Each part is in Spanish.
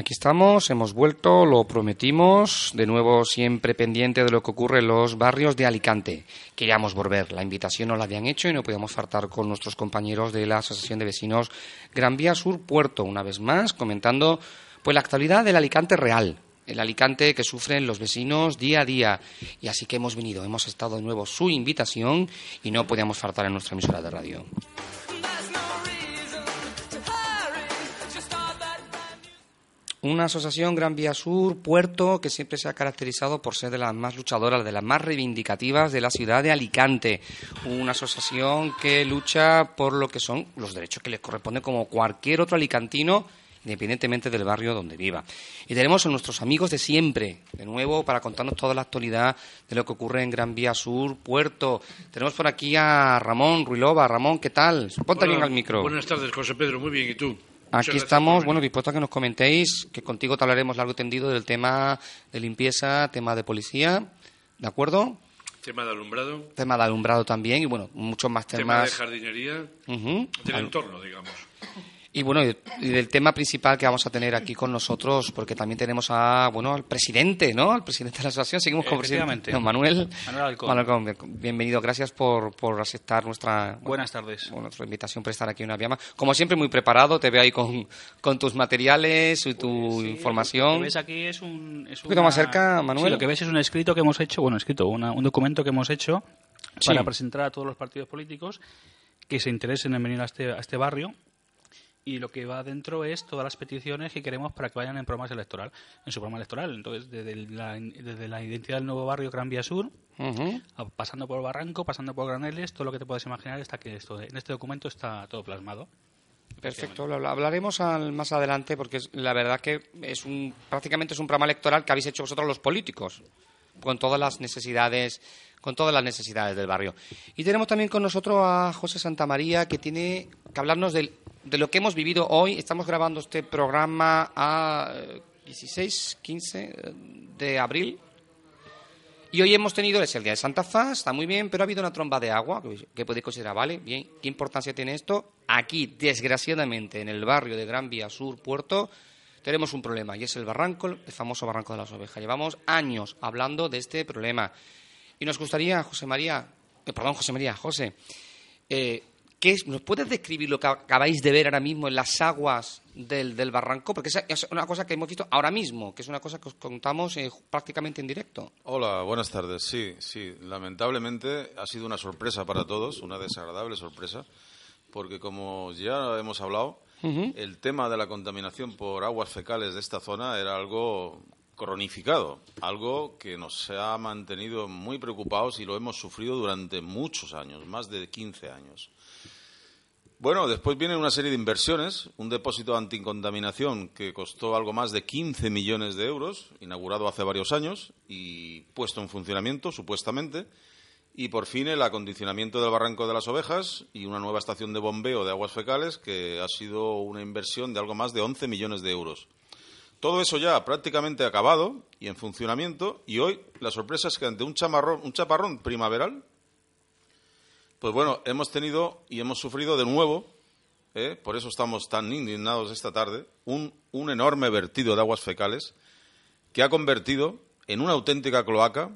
aquí estamos, hemos vuelto, lo prometimos, de nuevo siempre pendiente de lo que ocurre en los barrios de Alicante. Queríamos volver, la invitación nos la habían hecho y no podíamos faltar con nuestros compañeros de la Asociación de Vecinos Gran Vía Sur Puerto, una vez más, comentando pues la actualidad del Alicante real, el Alicante que sufren los vecinos día a día. Y así que hemos venido, hemos estado de nuevo su invitación y no podíamos faltar en nuestra emisora de radio. Una asociación Gran Vía Sur, Puerto, que siempre se ha caracterizado por ser de las más luchadoras, de las más reivindicativas de la ciudad de Alicante. Una asociación que lucha por lo que son los derechos que les corresponden como cualquier otro alicantino independientemente del barrio donde viva. Y tenemos a nuestros amigos de siempre, de nuevo, para contarnos toda la actualidad de lo que ocurre en Gran Vía Sur, Puerto. Tenemos por aquí a Ramón Ruilova. Ramón, ¿qué tal? Ponte bien al micro. Buenas tardes, José Pedro. Muy bien, ¿y tú? Aquí estamos, bueno, dispuestos a que nos comentéis, que contigo te hablaremos largo y tendido del tema de limpieza, tema de policía, ¿de acuerdo? Tema de alumbrado. Tema de alumbrado también y, bueno, muchos más temas. Tema de jardinería. Del entorno, digamos. Y bueno, y del tema principal que vamos a tener aquí con nosotros, porque también tenemos a, bueno, al presidente, ¿no? Al presidente de la asociación. Seguimos con presidente. Manuel. Manuel Manuel Bienvenido, gracias por, por aceptar nuestra. Buenas tardes. nuestra invitación para estar aquí en una viama. Como siempre, muy preparado, te veo ahí con, con tus materiales y tu información. Lo que ves aquí es un. Es un poquito más cerca, Manuel. lo que ves es un escrito que hemos hecho, bueno, escrito, un documento que hemos hecho para presentar a todos los partidos políticos que se interesen en venir a este, a este barrio y lo que va dentro es todas las peticiones que queremos para que vayan en programas electoral, en su programa electoral. Entonces, desde la, desde la identidad del nuevo barrio Gran Vía Sur, pasando por Barranco, pasando por Graneles, todo lo que te puedes imaginar está que esto, en este documento está todo plasmado. Perfecto, lo hablaremos más adelante porque la verdad que es un, prácticamente es un programa electoral que habéis hecho vosotros los políticos, con todas las necesidades con todas las necesidades del barrio. Y tenemos también con nosotros a José Santamaría, que tiene que hablarnos del de lo que hemos vivido hoy. Estamos grabando este programa a 16, eh, 15 eh, de abril. Y hoy hemos tenido, es el día de Santa Faz, está muy bien, pero ha habido una tromba de agua, que podéis considerar, ¿vale? Bien, ¿qué importancia tiene esto? Aquí, desgraciadamente, en el barrio de Gran Vía Sur, Puerto, tenemos un problema, y es el barranco, el famoso barranco de las ovejas. Llevamos años hablando de este problema. Y nos gustaría, José María, eh, perdón, José María, José, ¿Nos puedes describir lo que acabáis de ver ahora mismo en las aguas del, del barranco? Porque es una cosa que hemos visto ahora mismo, que es una cosa que os contamos eh, prácticamente en directo. Hola, buenas tardes. Sí, sí, lamentablemente ha sido una sorpresa para todos, una desagradable sorpresa, porque como ya hemos hablado, el tema de la contaminación por aguas fecales de esta zona era algo cronificado, algo que nos ha mantenido muy preocupados y lo hemos sufrido durante muchos años, más de 15 años. Bueno, después viene una serie de inversiones, un depósito anticontaminación que costó algo más de 15 millones de euros, inaugurado hace varios años y puesto en funcionamiento, supuestamente, y por fin el acondicionamiento del barranco de las ovejas y una nueva estación de bombeo de aguas fecales que ha sido una inversión de algo más de 11 millones de euros. Todo eso ya prácticamente acabado y en funcionamiento y hoy la sorpresa es que ante un, chamarrón, un chaparrón primaveral pues bueno, hemos tenido y hemos sufrido de nuevo, ¿eh? por eso estamos tan indignados esta tarde, un, enorme vertido de aguas fecales que ha convertido en una auténtica cloaca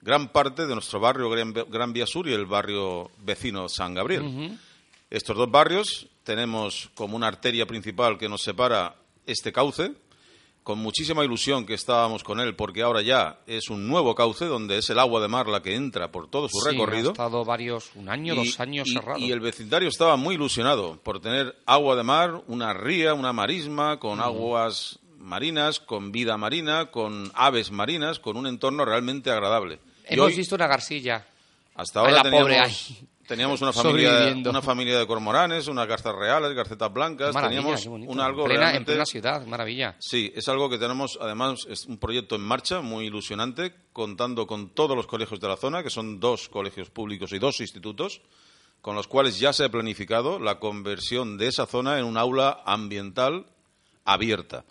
gran parte de nuestro barrio Gran, Vía Sur y el barrio vecino San Gabriel. Estos dos barrios tenemos como una arteria principal que nos separa este cauce, con muchísima ilusión que estábamos con él, porque ahora ya es un nuevo cauce donde es el agua de mar la que entra por todo su recorrido. Ha estado varios, un año, dos años cerrado. Y el vecindario estaba muy ilusionado por tener agua de mar, una ría, una marisma, con aguas marinas, con vida marina, con aves marinas, con un entorno realmente agradable. Hemos visto una garcilla. Hasta ahora teníamos, Teníamos una familia, una familia de cormoranes, unas garzas reales, garcetas blancas. teníamos un algo en plena, ciudad, maravilla. Sí, es algo que tenemos, además, es un proyecto en marcha muy ilusionante, contando con todos los colegios de la zona, que son dos colegios públicos y dos institutos, con los cuales ya se ha planificado la conversión de esa zona en un aula ambiental abierta.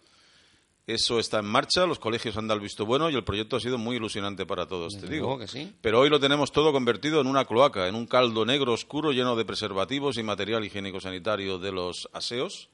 Eso está en marcha, los colegios han dado el visto bueno y el proyecto ha sido muy ilusionante para todos, te digo. Que sí. Pero hoy lo tenemos todo convertido en una cloaca, en un caldo negro oscuro lleno de preservativos y material higiénico sanitario de los aseos.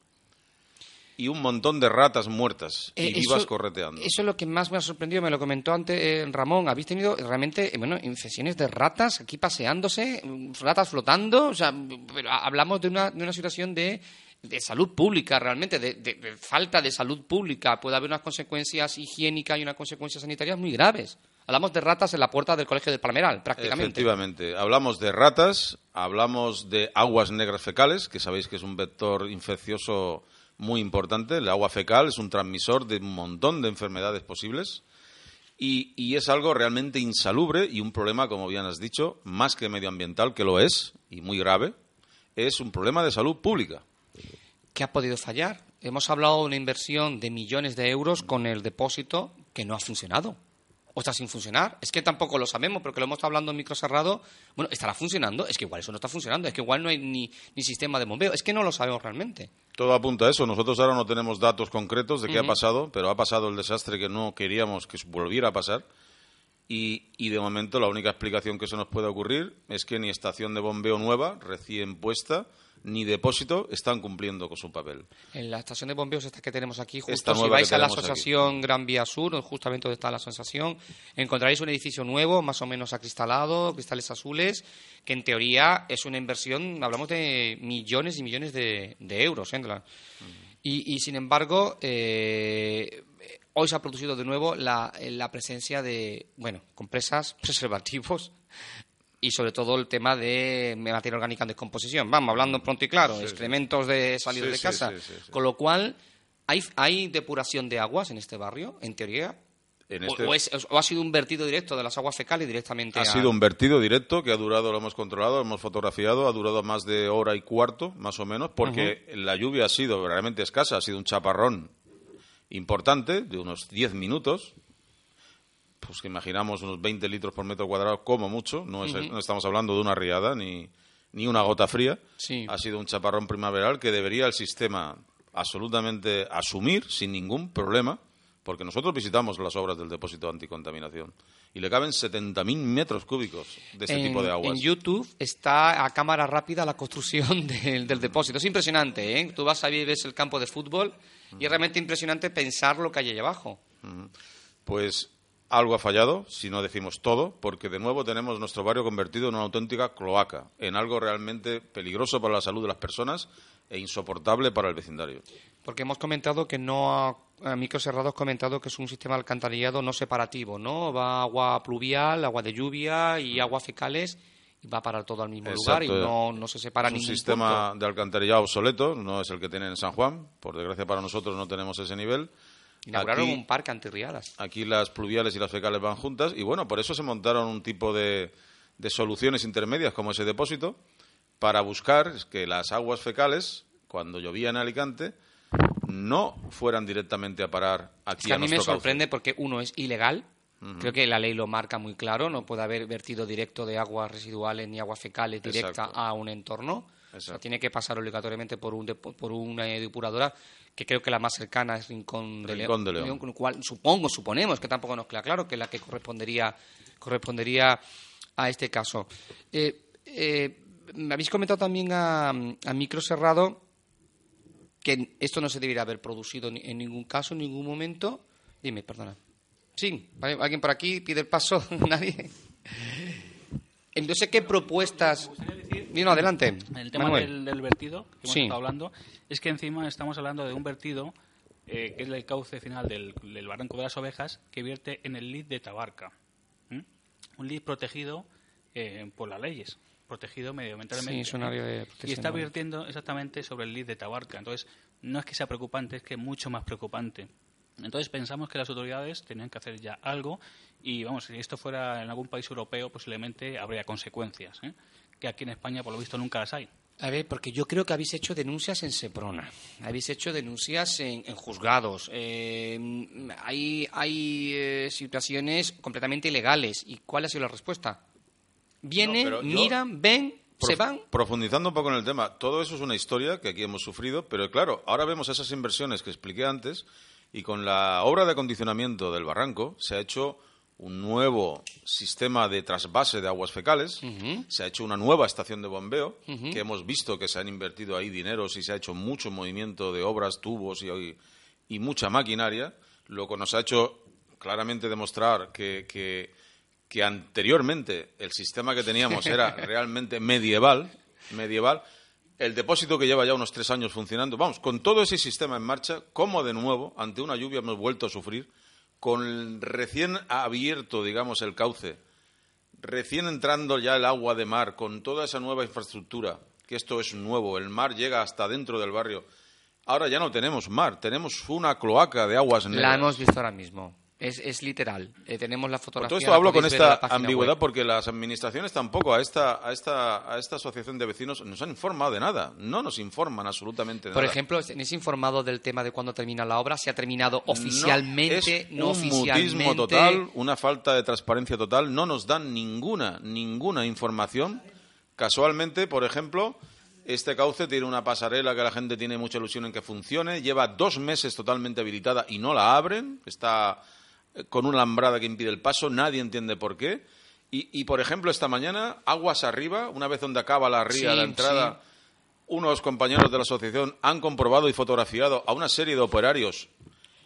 y un montón de ratas muertas y Eh, vivas correteando. Eso es lo que más me ha sorprendido, me lo comentó antes eh, Ramón. Habéis tenido realmente, eh, bueno, infecciones de ratas aquí paseándose, mm, ratas flotando. O sea, mm, pero ha- hablamos de una, de una situación de, de salud pública, realmente, de, de- falta de salud pública. Puede haber unas consecuencias higiénicas y unas consecuencias sanitarias muy graves. Hablamos de ratas en la puerta del colegio del Palmeral, prácticamente. Efectivamente. Hablamos de ratas, hablamos de aguas negras fecales, que sabéis que es un vector infeccioso muy importante. El agua fecal es un transmisor de un montón de enfermedades posibles. Y es algo realmente insalubre y un problema, como bien has dicho, más que medioambiental, que lo es, y muy grave, es un problema de salud pública. ¿Qué ha podido fallar? Hemos hablado de una inversión de millones de euros con el depósito que no ha funcionado. O está sin funcionar. Es que tampoco lo sabemos, porque lo hemos estado hablando en micro cerrado. Bueno, ¿estará funcionando? Es que igual eso no está funcionando. Es que igual no hay ni, ni sistema de bombeo. Es que no lo sabemos realmente. Todo apunta a eso. Nosotros ahora no tenemos datos concretos de qué ha pasado, pero ha pasado el desastre que no queríamos que volviera a pasar. Y, y de momento la única explicación que se nos puede ocurrir es que ni estación de bombeo nueva, recién puesta, ni depósito están cumpliendo con su papel. En la estación de bombeos esta que tenemos aquí, justo Esta si vais a la aquí. asociación Gran Vía Sur, justamente donde está la asociación, encontraréis un edificio nuevo, más o menos acristalado, cristales azules, que en teoría es una inversión, hablamos de millones y millones de, de euros. ¿eh? Y, y, sin embargo, eh, hoy se ha producido de nuevo la, la presencia de, bueno, compresas, preservativos y sobre todo el tema de materia orgánica en descomposición. Vamos, hablando pronto y claro, excrementos de salidos Sí, de casa. Con lo cual, ¿hay, ¿hay depuración de aguas en este barrio, en teoría? En este- O, es- o ha sido un vertido directo de las aguas fecales directamente Ha a- sido un vertido directo que ha durado, lo hemos controlado, lo hemos fotografiado, ha durado más de hora y cuarto, más o menos, porque la lluvia ha sido realmente escasa, ha sido un chaparrón importante, de unos 10 minutos, pues que imaginamos unos 20 litros por metro cuadrado como mucho, no, es- no estamos hablando de una riada ni, ni una gota fría, Sí. ha sido un chaparrón primaveral que debería el sistema absolutamente asumir sin ningún problema, porque nosotros visitamos las obras del depósito de anticontaminación y le caben 70.000 metros cúbicos de este en, tipo de aguas. en YouTube está a cámara rápida la construcción del, del depósito. Es impresionante, ¿eh? Tú vas ahí y ves el campo de fútbol y es realmente impresionante pensar lo que hay ahí abajo. Pues algo ha fallado, si no decimos todo, porque de nuevo tenemos nuestro barrio convertido en una auténtica cloaca, en algo realmente peligroso para la salud de las personas e insoportable para el vecindario. Porque hemos comentado que no ha, a micro cerrado has comentado que es un sistema alcantarillado no separativo, ¿no? Va agua pluvial, agua de lluvia y agua fecales y va a parar todo al mismo lugar y no, no se separa Es un ningún sistema punto. de alcantarillado obsoleto, no es el que tienen en San Juan, por desgracia para nosotros no tenemos ese nivel. Inauguraron Aquí- un parque antirriadas. Aquí las pluviales y las fecales van juntas y bueno, por eso se montaron un tipo de, de soluciones intermedias como ese depósito para buscar que las aguas fecales, cuando llovía en Alicante, no fueran directamente a parar aquí Es que a mí me cauce. sorprende porque uno es ilegal. Creo que la ley lo marca muy claro. No puede haber vertido directo de aguas residuales ni aguas fecales directa Exacto. a un entorno. O sea, tiene que pasar obligatoriamente por, un por una depuradora que creo que la más cercana es Rincón de Rincón León. de León. con lo cual, supongo, suponemos que tampoco nos queda claro que es la que correspondería, correspondería a este caso. Eh, eh, me habéis comentado también a, a micro cerrado que esto no se debería haber producido en ningún caso, en ningún momento. Dime, perdona. Sí. ¿alguien por aquí pide el paso? ¿Nadie? Entonces, ¿qué propuestas...? Dino, adelante. El tema del, del vertido que hemos Sí. estado hablando es que encima estamos hablando de un vertido eh, que es el cauce final del, del barranco de las ovejas que vierte en el lid de Tabarca. Un lid protegido eh, por las leyes, protegido medioambientalmente. Sí, es un área de Y está virtiendo exactamente sobre el lid de Tabarca. Entonces, no es que sea preocupante, es que es mucho más preocupante. Entonces pensamos que las autoridades tenían que hacer ya algo y vamos, si esto fuera en algún país europeo posiblemente habría consecuencias, ¿eh? que aquí en España por lo visto nunca las hay. A ver, porque yo creo que habéis hecho denuncias en Seprona, habéis hecho denuncias en, en juzgados, eh, hay, hay eh, situaciones completamente ilegales. ¿Y cuál ha sido la respuesta? Vienen, yo- miran, ven, se van. Profundizando un poco en el tema, todo eso es una historia que aquí hemos sufrido, pero claro, ahora vemos esas inversiones que expliqué antes y con la obra de acondicionamiento del barranco se ha hecho un nuevo sistema de trasvase de aguas fecales, se ha hecho una nueva estación de bombeo, que hemos visto que se han invertido ahí dineros y se ha hecho mucho movimiento de obras, tubos y, y mucha maquinaria, lo que nos ha hecho claramente demostrar que, que, anteriormente el sistema que teníamos era realmente medieval, medieval, el depósito que lleva ya unos tres años funcionando, vamos, con todo ese sistema en marcha, ¿cómo de nuevo, ante una lluvia, hemos vuelto a sufrir? Con recién abierto, digamos, el cauce, recién entrando ya el agua de mar, con toda esa nueva infraestructura, que esto es nuevo, el mar llega hasta dentro del barrio. Ahora ya no tenemos mar, tenemos una cloaca de aguas negras. La hemos visto ahora mismo. Es, es literal. Eh, tenemos la fotografía. Por todo esto hablo con esta ambigüedad porque las administraciones tampoco a esta, a, esta, a esta asociación de vecinos nos han informado de nada. No nos informan absolutamente de Por ejemplo, ¿se es informado del tema de cuándo termina la obra? ¿Se ha terminado oficialmente? No, es un mutismo total, una falta de transparencia total. No nos dan ninguna, ninguna información. Casualmente, por ejemplo, este cauce tiene una pasarela que la gente tiene mucha ilusión en que funcione. Lleva dos meses totalmente habilitada y no la abren. Está con una alambrada que impide el paso, nadie entiende por qué. Y, por ejemplo, esta mañana, aguas arriba, una vez donde acaba la ría, la entrada, unos compañeros de la asociación han comprobado y fotografiado a una serie de operarios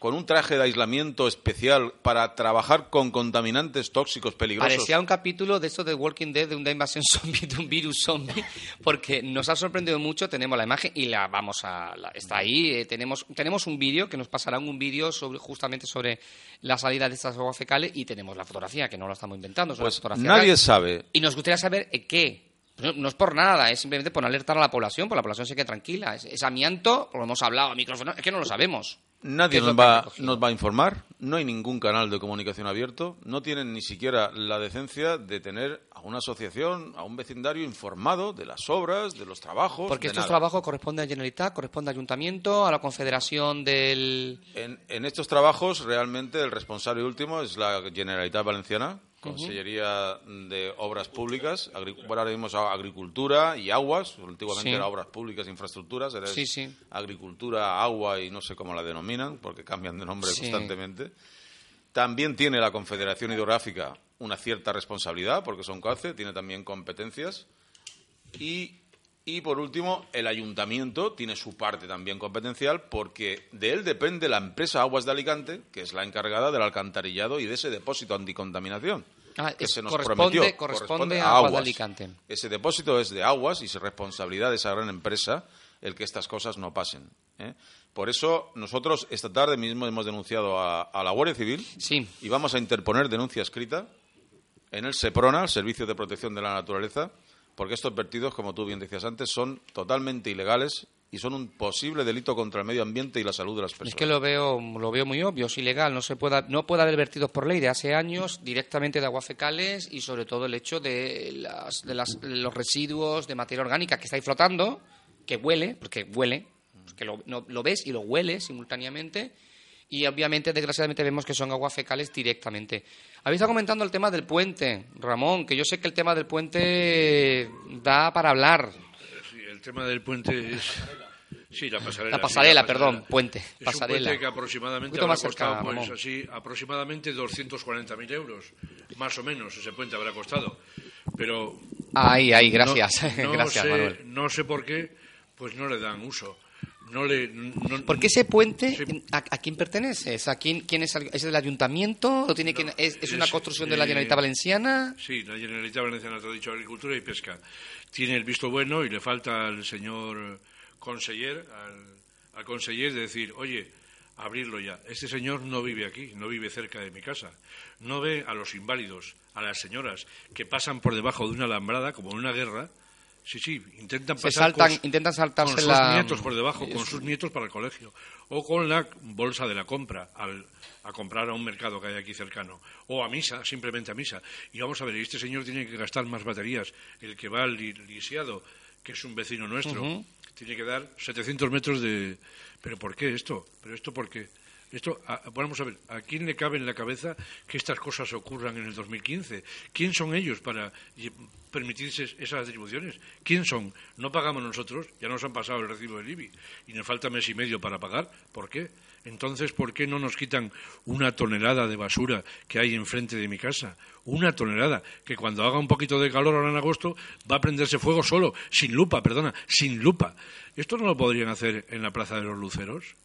con un traje de aislamiento especial para trabajar con contaminantes tóxicos peligrosos. Parecía un capítulo de esto de Walking Dead, de una invasión zombie, de un virus zombie, porque nos ha sorprendido mucho. Tenemos la imagen y la vamos a. está ahí. Eh, tenemos, tenemos un vídeo que nos pasarán un vídeo sobre, justamente sobre la salida de estas aguas fecales y tenemos la fotografía, que no lo estamos inventando. Pues nadie sabe. Y nos gustaría saber qué. No es por nada, es simplemente por alertar a la población, por la población se quede tranquila. Es, amianto, lo hemos hablado a micrófono, es que no lo sabemos. Nadie nos va, nos va, a informar, no hay ningún canal de comunicación abierto, no tienen ni siquiera la decencia de tener a una asociación, a un vecindario informado de las obras, de los trabajos. Porque estos trabajos corresponden a Generalitat, corresponde al Ayuntamiento, a la Confederación del. En, en estos trabajos, realmente el responsable último es la Generalitat Valenciana, Consellería de Obras Públicas, ahora mismo Agricultura y Aguas, antiguamente era Obras Públicas e Infraestructuras, era Agricultura, Agua y no sé cómo la denominan, porque cambian de nombre constantemente. También tiene la Confederación Hidrográfica una cierta responsabilidad, porque son CACE, tiene también competencias. Y, y, por último, el ayuntamiento tiene su parte también competencial, porque de él depende la empresa Aguas de Alicante, que es la encargada del alcantarillado y de ese depósito anticontaminación. Ah, que se nos corresponde, corresponde, a Aguas de Alicante. Ese depósito es de Aguas y es responsabilidad de esa gran empresa el que estas cosas no pasen. ¿eh? Por eso nosotros esta tarde mismo hemos denunciado a, la Guardia Civil y vamos a interponer denuncia escrita en el SEPRONA, el Servicio de Protección de la Naturaleza, porque estos vertidos, como tú bien decías antes, son totalmente ilegales y son un posible delito contra el medio ambiente y la salud de las personas. Es que lo veo, lo veo muy obvio, es ilegal, no se pueda, no puede haber vertidos por ley de hace años directamente de aguas fecales y sobre todo el hecho de, de los residuos de materia orgánica que está ahí flotando, que huele, porque huele, que lo, lo ves y lo huele simultáneamente y obviamente, desgraciadamente, vemos que son aguas fecales directamente. Habéis estado comentando el tema del puente, Ramón, que yo sé que el tema del puente da para hablar. Sí, el tema del puente es... Sí, la pasarela. La pasarela, perdón, puente. Es pasarela. un puente que aproximadamente habrá costado, pues, así, aproximadamente 240.000 euros, más o menos, ese puente habrá costado. Pero... Ay, ay, gracias. gracias, Manuel. No sé por qué, pues no le dan uso. No le, Porque ese puente, ¿a, quién pertenece? ¿A quién, quién es, ¿Es del ayuntamiento? ¿O tiene es, una construcción de la Generalitat Valenciana? Sí, la Generalitat Valenciana te ha dicho Agricultura y Pesca. Tiene el visto bueno y le falta al señor conseller, al, al conseller de decir, oye, abrirlo ya. Este señor no vive aquí, no vive cerca de mi casa. No ve a los inválidos, a las señoras que pasan por debajo de una alambrada como en una guerra Sí, sí, intentan pasar con, intentan saltarse sus nietos por debajo, con sus nietos para el colegio, o con la bolsa de la compra, al, a comprar a un mercado que hay aquí cercano, o a misa, simplemente a misa. Y vamos a ver, este señor tiene que gastar más baterías, el que va al lisiado, que es un vecino nuestro, tiene que dar 700 metros de... ¿Pero por qué esto? ¿Pero esto por qué? Esto, vamos a ver, ¿a quién le cabe en la cabeza que estas cosas ocurran en el 2015? ¿Quién son ellos para permitirse esas atribuciones? ¿Quién son? No pagamos nosotros, ya nos han pasado el recibo del IBI y nos falta mes y medio para pagar. ¿Por qué? Entonces, ¿por qué no nos quitan una tonelada de basura que hay enfrente de mi casa? Una tonelada, que cuando haga un poquito de calor ahora en agosto va a prenderse fuego solo, sin lupa, perdona, sin lupa. ¿Esto no lo podrían hacer en la Plaza de los Luceros?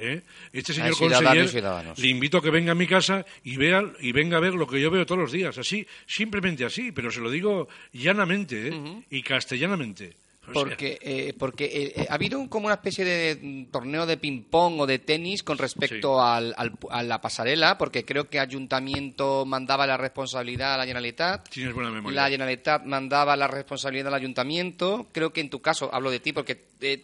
¿Eh? Este señor conseller le invito a que venga a mi casa y vea y venga a ver lo que yo veo todos los días, así, simplemente así, pero se lo digo llanamente ¿eh? y castellanamente. Porque, eh, porque eh, eh, ha habido como una especie de torneo de ping-pong o de tenis con respecto al, a la pasarela, porque creo que Ayuntamiento mandaba la responsabilidad a la Generalitat. Tienes buena memoria. La Generalitat mandaba la responsabilidad al Ayuntamiento. Creo que en tu caso, hablo de ti, porque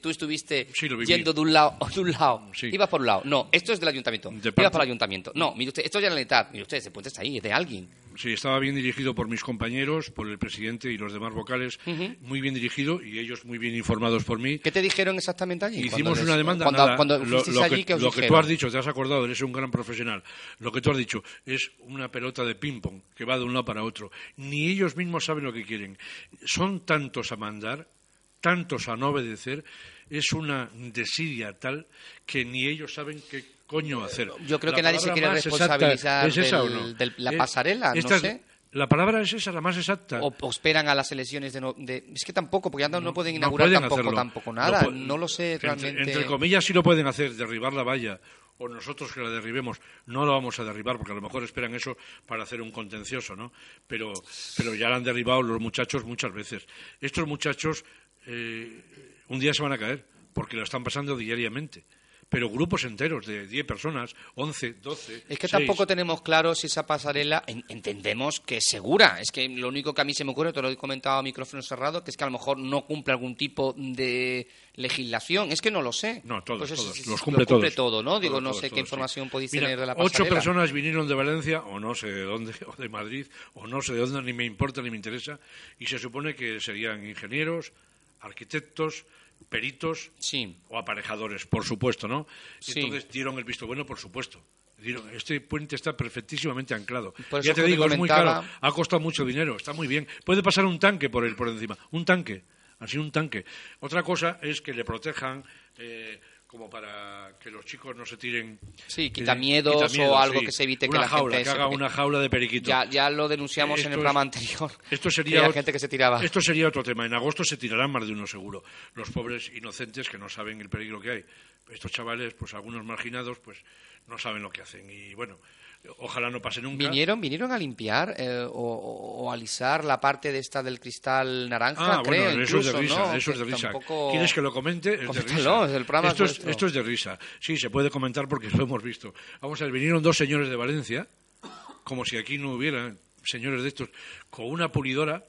tú estuviste yendo de un lado o de un lado. Ibas por un lado. No, esto es del Ayuntamiento. Ibas por el Ayuntamiento. No, mire usted, esto es Generalitat. Mire usted, ese puente está ahí, es de alguien. Sí, estaba bien dirigido por mis compañeros, por el presidente y los demás vocales, muy bien dirigido y ellos muy bien informados por mí. ¿Qué te dijeron exactamente allí? Hicimos una demanda. Cuando, lo, que, lo que tú has dicho, te has acordado, eres un gran profesional. Lo que tú has dicho es una pelota de ping-pong que va de un lado para otro. Ni ellos mismos saben lo que quieren. Son tantos a mandar, tantos a no obedecer, es una desidia tal que ni ellos saben qué coño hacer. Yo creo que nadie se quiere responsabilizar de la eh, pasarela, no sé. La palabra es esa, la más exacta. O, esperan a las elecciones de, Es que tampoco, porque no, no pueden inaugurar tampoco, tampoco nada. No, lo sé realmente. Entre, comillas sí lo pueden hacer, derribar la valla o nosotros que la derribemos no la vamos a derribar porque a lo mejor esperan eso para hacer un contencioso, ¿no? Pero, pero ya la han derribado los muchachos muchas veces. Estos muchachos eh, un día se van a caer porque lo están pasando diariamente pero grupos enteros de 10 personas, 11, 12. Es que tampoco tenemos claro si esa pasarela entendemos que es segura. Es que lo único que a mí se me ocurre, te lo he comentado a micrófono cerrado, que es que a lo mejor no cumple algún tipo de legislación. Es que no lo sé. No, todos, pues todos. los cumple, cumple todo, ¿no? Digo, no sé qué información podéis tener de la pasarela. Ocho personas vinieron de Valencia, o no sé de dónde, o de Madrid, o no sé de dónde, ni me importa ni me interesa, y se supone que serían ingenieros, arquitectos, peritos o aparejadores, por supuesto, ¿no? Entonces dieron el visto bueno, por supuesto. este puente está perfectísimamente anclado. ya te digo, es muy caro, ha costado mucho dinero, está muy bien. Puede pasar un tanque por, el, por encima, un tanque, así un tanque. Otra cosa es que le protejan eh, como para que los chicos no se tiren. Sí, quita miedos o algo que se evite que la gente que haga una jaula de periquitos. Ya, ya lo denunciamos en el programa anterior. Esto sería gente que se tiraba. Esto sería otro tema. En agosto se tirarán más de uno seguro. Los pobres inocentes que no saben el peligro que hay. Estos chavales, pues algunos marginados, pues no saben lo que hacen y bueno ojalá no pase nunca. ¿Vinieron, vinieron a limpiar eh, o, a alisar la parte de esta del cristal naranja? Ah, bueno, eso es de risa. Eso es de risa. ¿Quieres que lo comente? Es de risa. esto, es, esto es de risa. Sí, se puede comentar porque lo hemos visto. Vamos a ver, vinieron dos señores de Valencia, como si aquí no hubiera señores de estos, con una pulidora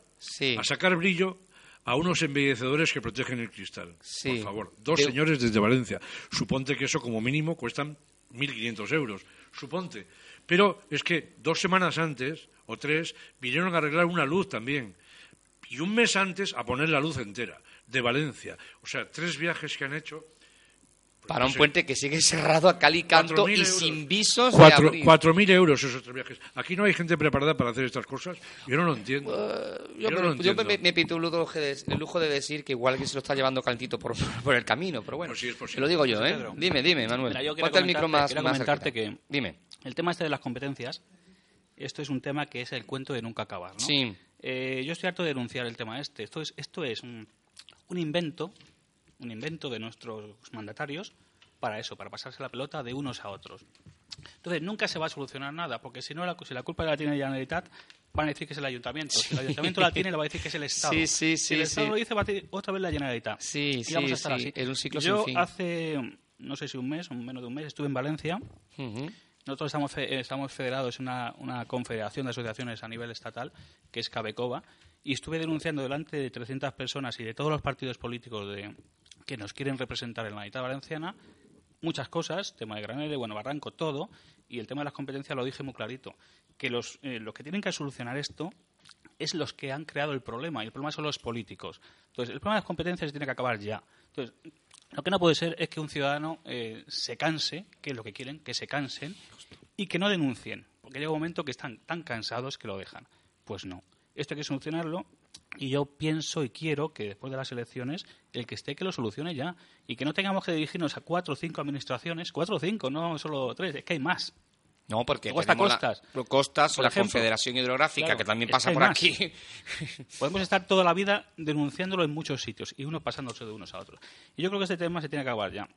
a sacar brillo a unos embellecedores que protegen el cristal. Por favor, dos señores desde Valencia. Suponte que eso como mínimo cuestan 1.500 euros. Suponte. Pero es que dos semanas antes o tres vinieron a arreglar una luz también. Y un mes antes a poner la luz entera de Valencia. O sea, tres viajes que han hecho. Para un puente que sigue cerrado a cal y canto y sin visos Cuatro mil euros esos tres viajes. Aquí no hay gente preparada para hacer estas cosas. Yo no lo entiendo. Uh, yo, me, me, pito el lujo, de, decir que igual que se lo está llevando calentito por, por el camino. Pero bueno, pues lo digo yo, ¿eh? Dime, dime, Manuel. Mira, el micro más, comentarte que... Dime. El tema este de las competencias, esto es un tema que es el cuento de nunca acabar, ¿no? Sí. Eh, yo estoy harto de denunciar el tema este. Esto es, esto es un, invento, un invento de nuestros mandatarios para eso, para pasarse la pelota de unos a otros. Entonces, nunca se va a solucionar nada, porque si no, la, si la culpa la tiene la Generalitat, van a decir que es el Ayuntamiento. Si el Ayuntamiento la tiene, le va a decir que es el Estado. Sí, sí, sí. Si el Estado lo dice, va a decir otra vez la Generalitat. Sí, sí, vamos a estar así. Es un ciclo Yo sin fin. hace, no sé si un mes, menos de un mes, estuve en Valencia. Nosotros estamos, estamos federados en una, confederación de asociaciones a nivel estatal, que es Cabecova, y estuve denunciando delante de 300 personas y de todos los partidos políticos de, que nos quieren representar en la unidad valenciana muchas cosas, tema de Granere, bueno, Barranco, todo, y el tema de las competencias lo dije muy clarito, que los, eh, los que tienen que solucionar esto es los que han creado el problema, y el problema son los políticos. Entonces, el problema de las competencias tiene que acabar ya. Entonces, Lo que no puede ser es que un ciudadano eh, se canse, que es lo que quieren, que se cansen y que no denuncien, porque llega un momento que están tan cansados que lo dejan. Pues no. Esto hay que solucionarlo y yo pienso y quiero que después de las elecciones el que esté que lo solucione ya y que no tengamos que dirigirnos a cuatro o cinco administraciones, cuatro o cinco, no solo tres, es que hay más. No, porque Luego está Costas. La, Costas, Por la ejemplo. Confederación Hidrográfica, Claro, que también pasa por más. aquí. Podemos estar toda la vida denunciándolo en muchos sitios y uno pasándose de unos a otros. Y yo creo que este tema se tiene que acabar ya.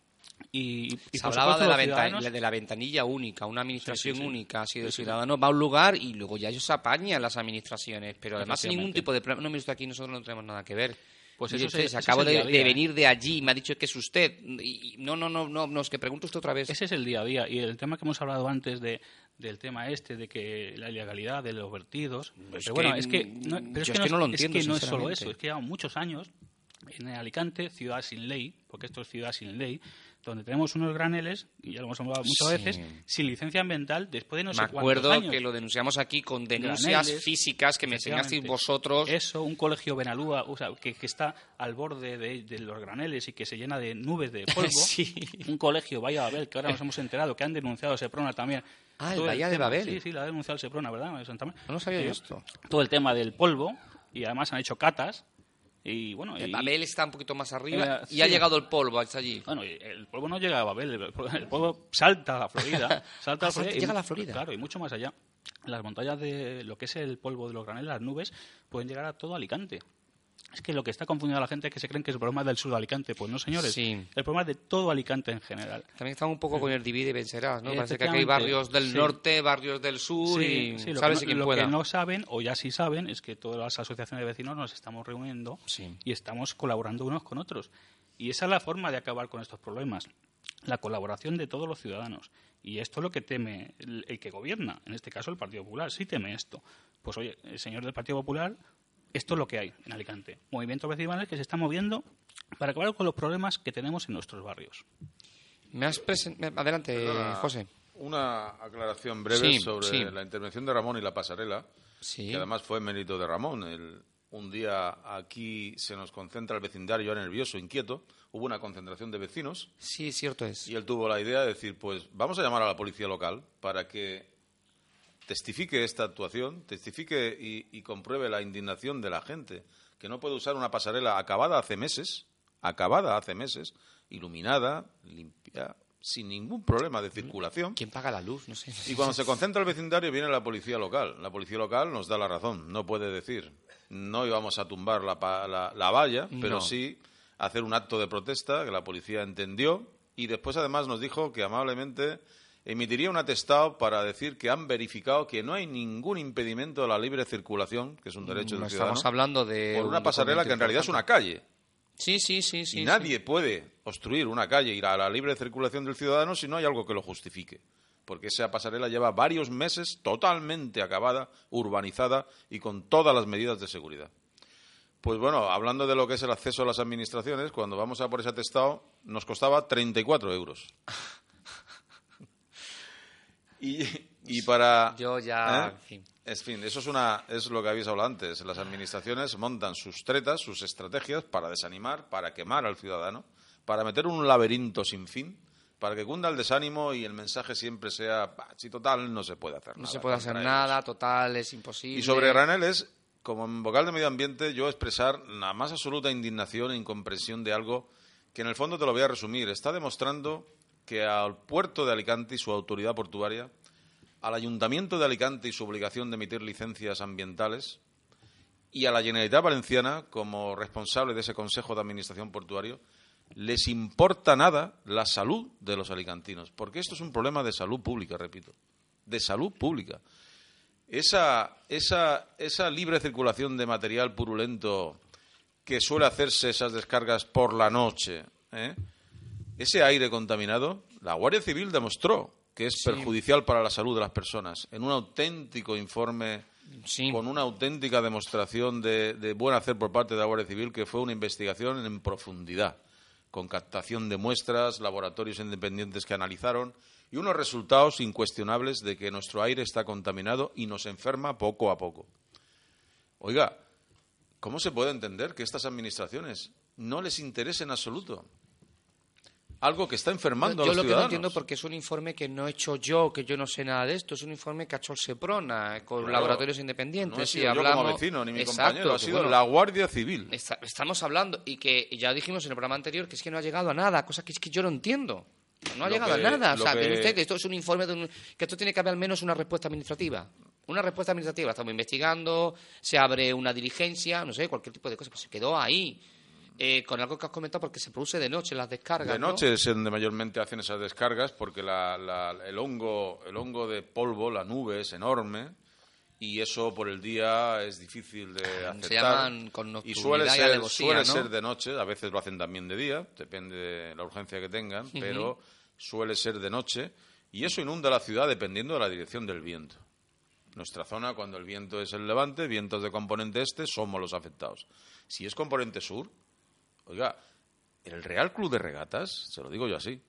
Y, y Se hablaba supuesto, de la, los venta- ciudadanos- de la ventanilla única, una administración Sí, sí, sí. única, así de ciudadano va a un lugar y luego ya ellos se apañan las administraciones, pero además sin ningún tipo de problema. No, mire usted, aquí nosotros no tenemos nada que ver. Pues eso es- se acabo es de, venir de allí, me ha dicho que es usted. Y, y- no, no, no, no, no, es que pregunto usted otra vez. Ese es el día a día. Y el tema que hemos hablado antes de, del tema este, de que la ilegalidad de los vertidos. Pero bueno, que, es que mm, no, pero yo es es que no lo entiendo, es que no es solo eso. Es que llevan muchos años en Alicante, ciudad sin ley, porque esto es ciudad sin ley, donde tenemos unos graneles, y ya lo hemos hablado muchas Sí. veces, sin licencia ambiental después de no me sé cuántos acuerdo años. que lo denunciamos aquí con denuncias Graneles, físicas que me enseñasteis vosotros. Eso, un colegio Benalúa, o sea, que, que está al borde de, de los graneles y que se llena de nubes de polvo. Sí. Un colegio, vaya a ver, que ahora nos hemos enterado que han denunciado a Seprona también. Ah, el Bahía de Babel. Sí, sí, la ha denunciado el Seprona, ¿verdad? No sabía yo esto. Todo el tema del polvo y además han hecho catas y bueno... El y- Babel está un poquito más arriba Eh, y ha llegado el polvo hasta allí. Bueno, y el polvo no llega a Babel, el polvo, el polvo salta a la Florida. Salta a Ah, la Florida y- llega a la Florida. Claro, y mucho más allá. Las montañas de lo que es el polvo de los graneles, las nubes, pueden llegar a todo Alicante. Es que lo que está confundiendo a la gente es que se creen que el problema es del sur de Alicante. Pues no, señores. Sí. El problema es de todo Alicante en general. También estamos un poco con el divide y vencerás, ¿no? Parece que aquí hay barrios del sí. norte, barrios del sur y sí, lo, sabes que, no, lo pueda. que no saben, o ya sí saben, es que todas las asociaciones de vecinos nos estamos reuniendo y estamos colaborando unos con otros. Y esa es la forma de acabar con estos problemas. La colaboración de todos los ciudadanos. Y esto es lo que teme el, el que gobierna, en este caso el Partido Popular. Sí teme esto. Pues oye, el señor del Partido Popular, esto es lo que hay en Alicante. Movimientos vecinales que se están moviendo para acabar con los problemas que tenemos en nuestros barrios. Me has Adelante, Perdona, José. Una aclaración breve Sí, sobre sí. la intervención de Ramón y la pasarela, Sí. que además fue mérito de Ramón. El- un día aquí se nos concentra el vecindario nervioso, inquieto. Hubo una concentración de vecinos Sí, cierto es. y él tuvo la idea de decir, pues vamos a llamar a la policía local para que testifique esta actuación, testifique y, y compruebe la indignación de la gente, que no puede usar una pasarela acabada hace meses, acabada hace meses, iluminada, limpia, sin ningún problema de circulación. ¿Quién paga la luz? No sé. Y cuando se concentra el vecindario viene la policía local. La policía local nos da la razón, no puede decir, no íbamos a tumbar la, pa- la- la valla, pero No. sí hacer un acto de protesta que la policía entendió y después además nos dijo que amablemente emitiría un atestado para decir que han verificado que no hay ningún impedimento a la libre circulación, que es un derecho No del ciudadano, estamos hablando de por una un pasarela que en realidad es una calle. Sí, sí, sí, sí. y sí. nadie puede obstruir una calle y a la libre circulación del ciudadano si no hay algo que lo justifique. Porque esa pasarela lleva varios meses totalmente acabada, urbanizada y con todas las medidas de seguridad. Pues bueno, hablando de lo que es el acceso a las administraciones, cuando vamos a por ese atestado nos costaba 34 euros. Y, y para... Yo ya, ¿Eh? en fin. Es fin, eso es, una, es lo que habéis hablado antes. Las administraciones montan sus tretas, sus estrategias para desanimar, para quemar al ciudadano, para meter un laberinto sin fin, para que cunda el desánimo y el mensaje siempre sea, "Bah, si total no se puede hacer No nada. se puede hacer nada, ellos". total, es imposible. Y sobre graneles, como en vocal de medio ambiente, yo expresar la más absoluta indignación e incomprensión de algo que en el fondo te lo voy a resumir. Está demostrando que al puerto de Alicante y su autoridad portuaria, al ayuntamiento de Alicante y su obligación de emitir licencias ambientales, y a la Generalitat Valenciana, como responsable de ese Consejo de Administración Portuario, les importa nada la salud de los alicantinos, porque esto es un problema de salud pública, repito, de salud pública esa, esa, esa libre circulación de material purulento que suele hacerse esas descargas por la noche, ¿eh? Ese aire contaminado, la Guardia Civil demostró que es perjudicial para la salud de las personas en un auténtico informe Sí. con una auténtica demostración de, de buen hacer por parte de la Guardia Civil, que fue una investigación en profundidad, con captación de muestras, laboratorios independientes que analizaron y unos resultados incuestionables de que nuestro aire está contaminado y nos enferma poco a poco. Oiga, ¿cómo se puede entender que estas administraciones no les interese en absoluto algo que está enfermando yo a los lo que no entiendo porque es un informe que no he hecho yo, que yo no sé nada de esto, es un informe que ha hecho el Seprona con Claro. laboratorios independientes no he y sido yo hablamos como vecino ni mi Exacto, compañero, ha sido bueno, la Guardia Civil. Está- estamos hablando y que ya dijimos en el programa anterior que es que no ha llegado a nada, cosa que es que yo no entiendo. No ha Lo llegado que- a nada. O sea, que- usted que esto es un informe de un- que esto tiene que haber al menos una respuesta administrativa. Una respuesta administrativa. Estamos investigando, se abre una diligencia, no sé, cualquier tipo de cosa. Pues se quedó ahí. Eh, con algo que has comentado porque se produce de noche las descargas. De ¿no? noche es donde mayormente hacen esas descargas porque la- la- el, hongo, el hongo de polvo, la nube es enorme y eso por el día es difícil de aceptar. Se llaman con y suele y ser, alevosía, suele ¿no? ser de noche, a veces lo hacen también de día, depende de la urgencia que tengan, pero suele ser de noche y eso inunda la ciudad dependiendo de la dirección del viento. Nuestra zona, cuando el viento es el levante, vientos de componente este, somos los afectados. Si es componente sur, oiga, el Real Club de Regatas, se lo digo yo así,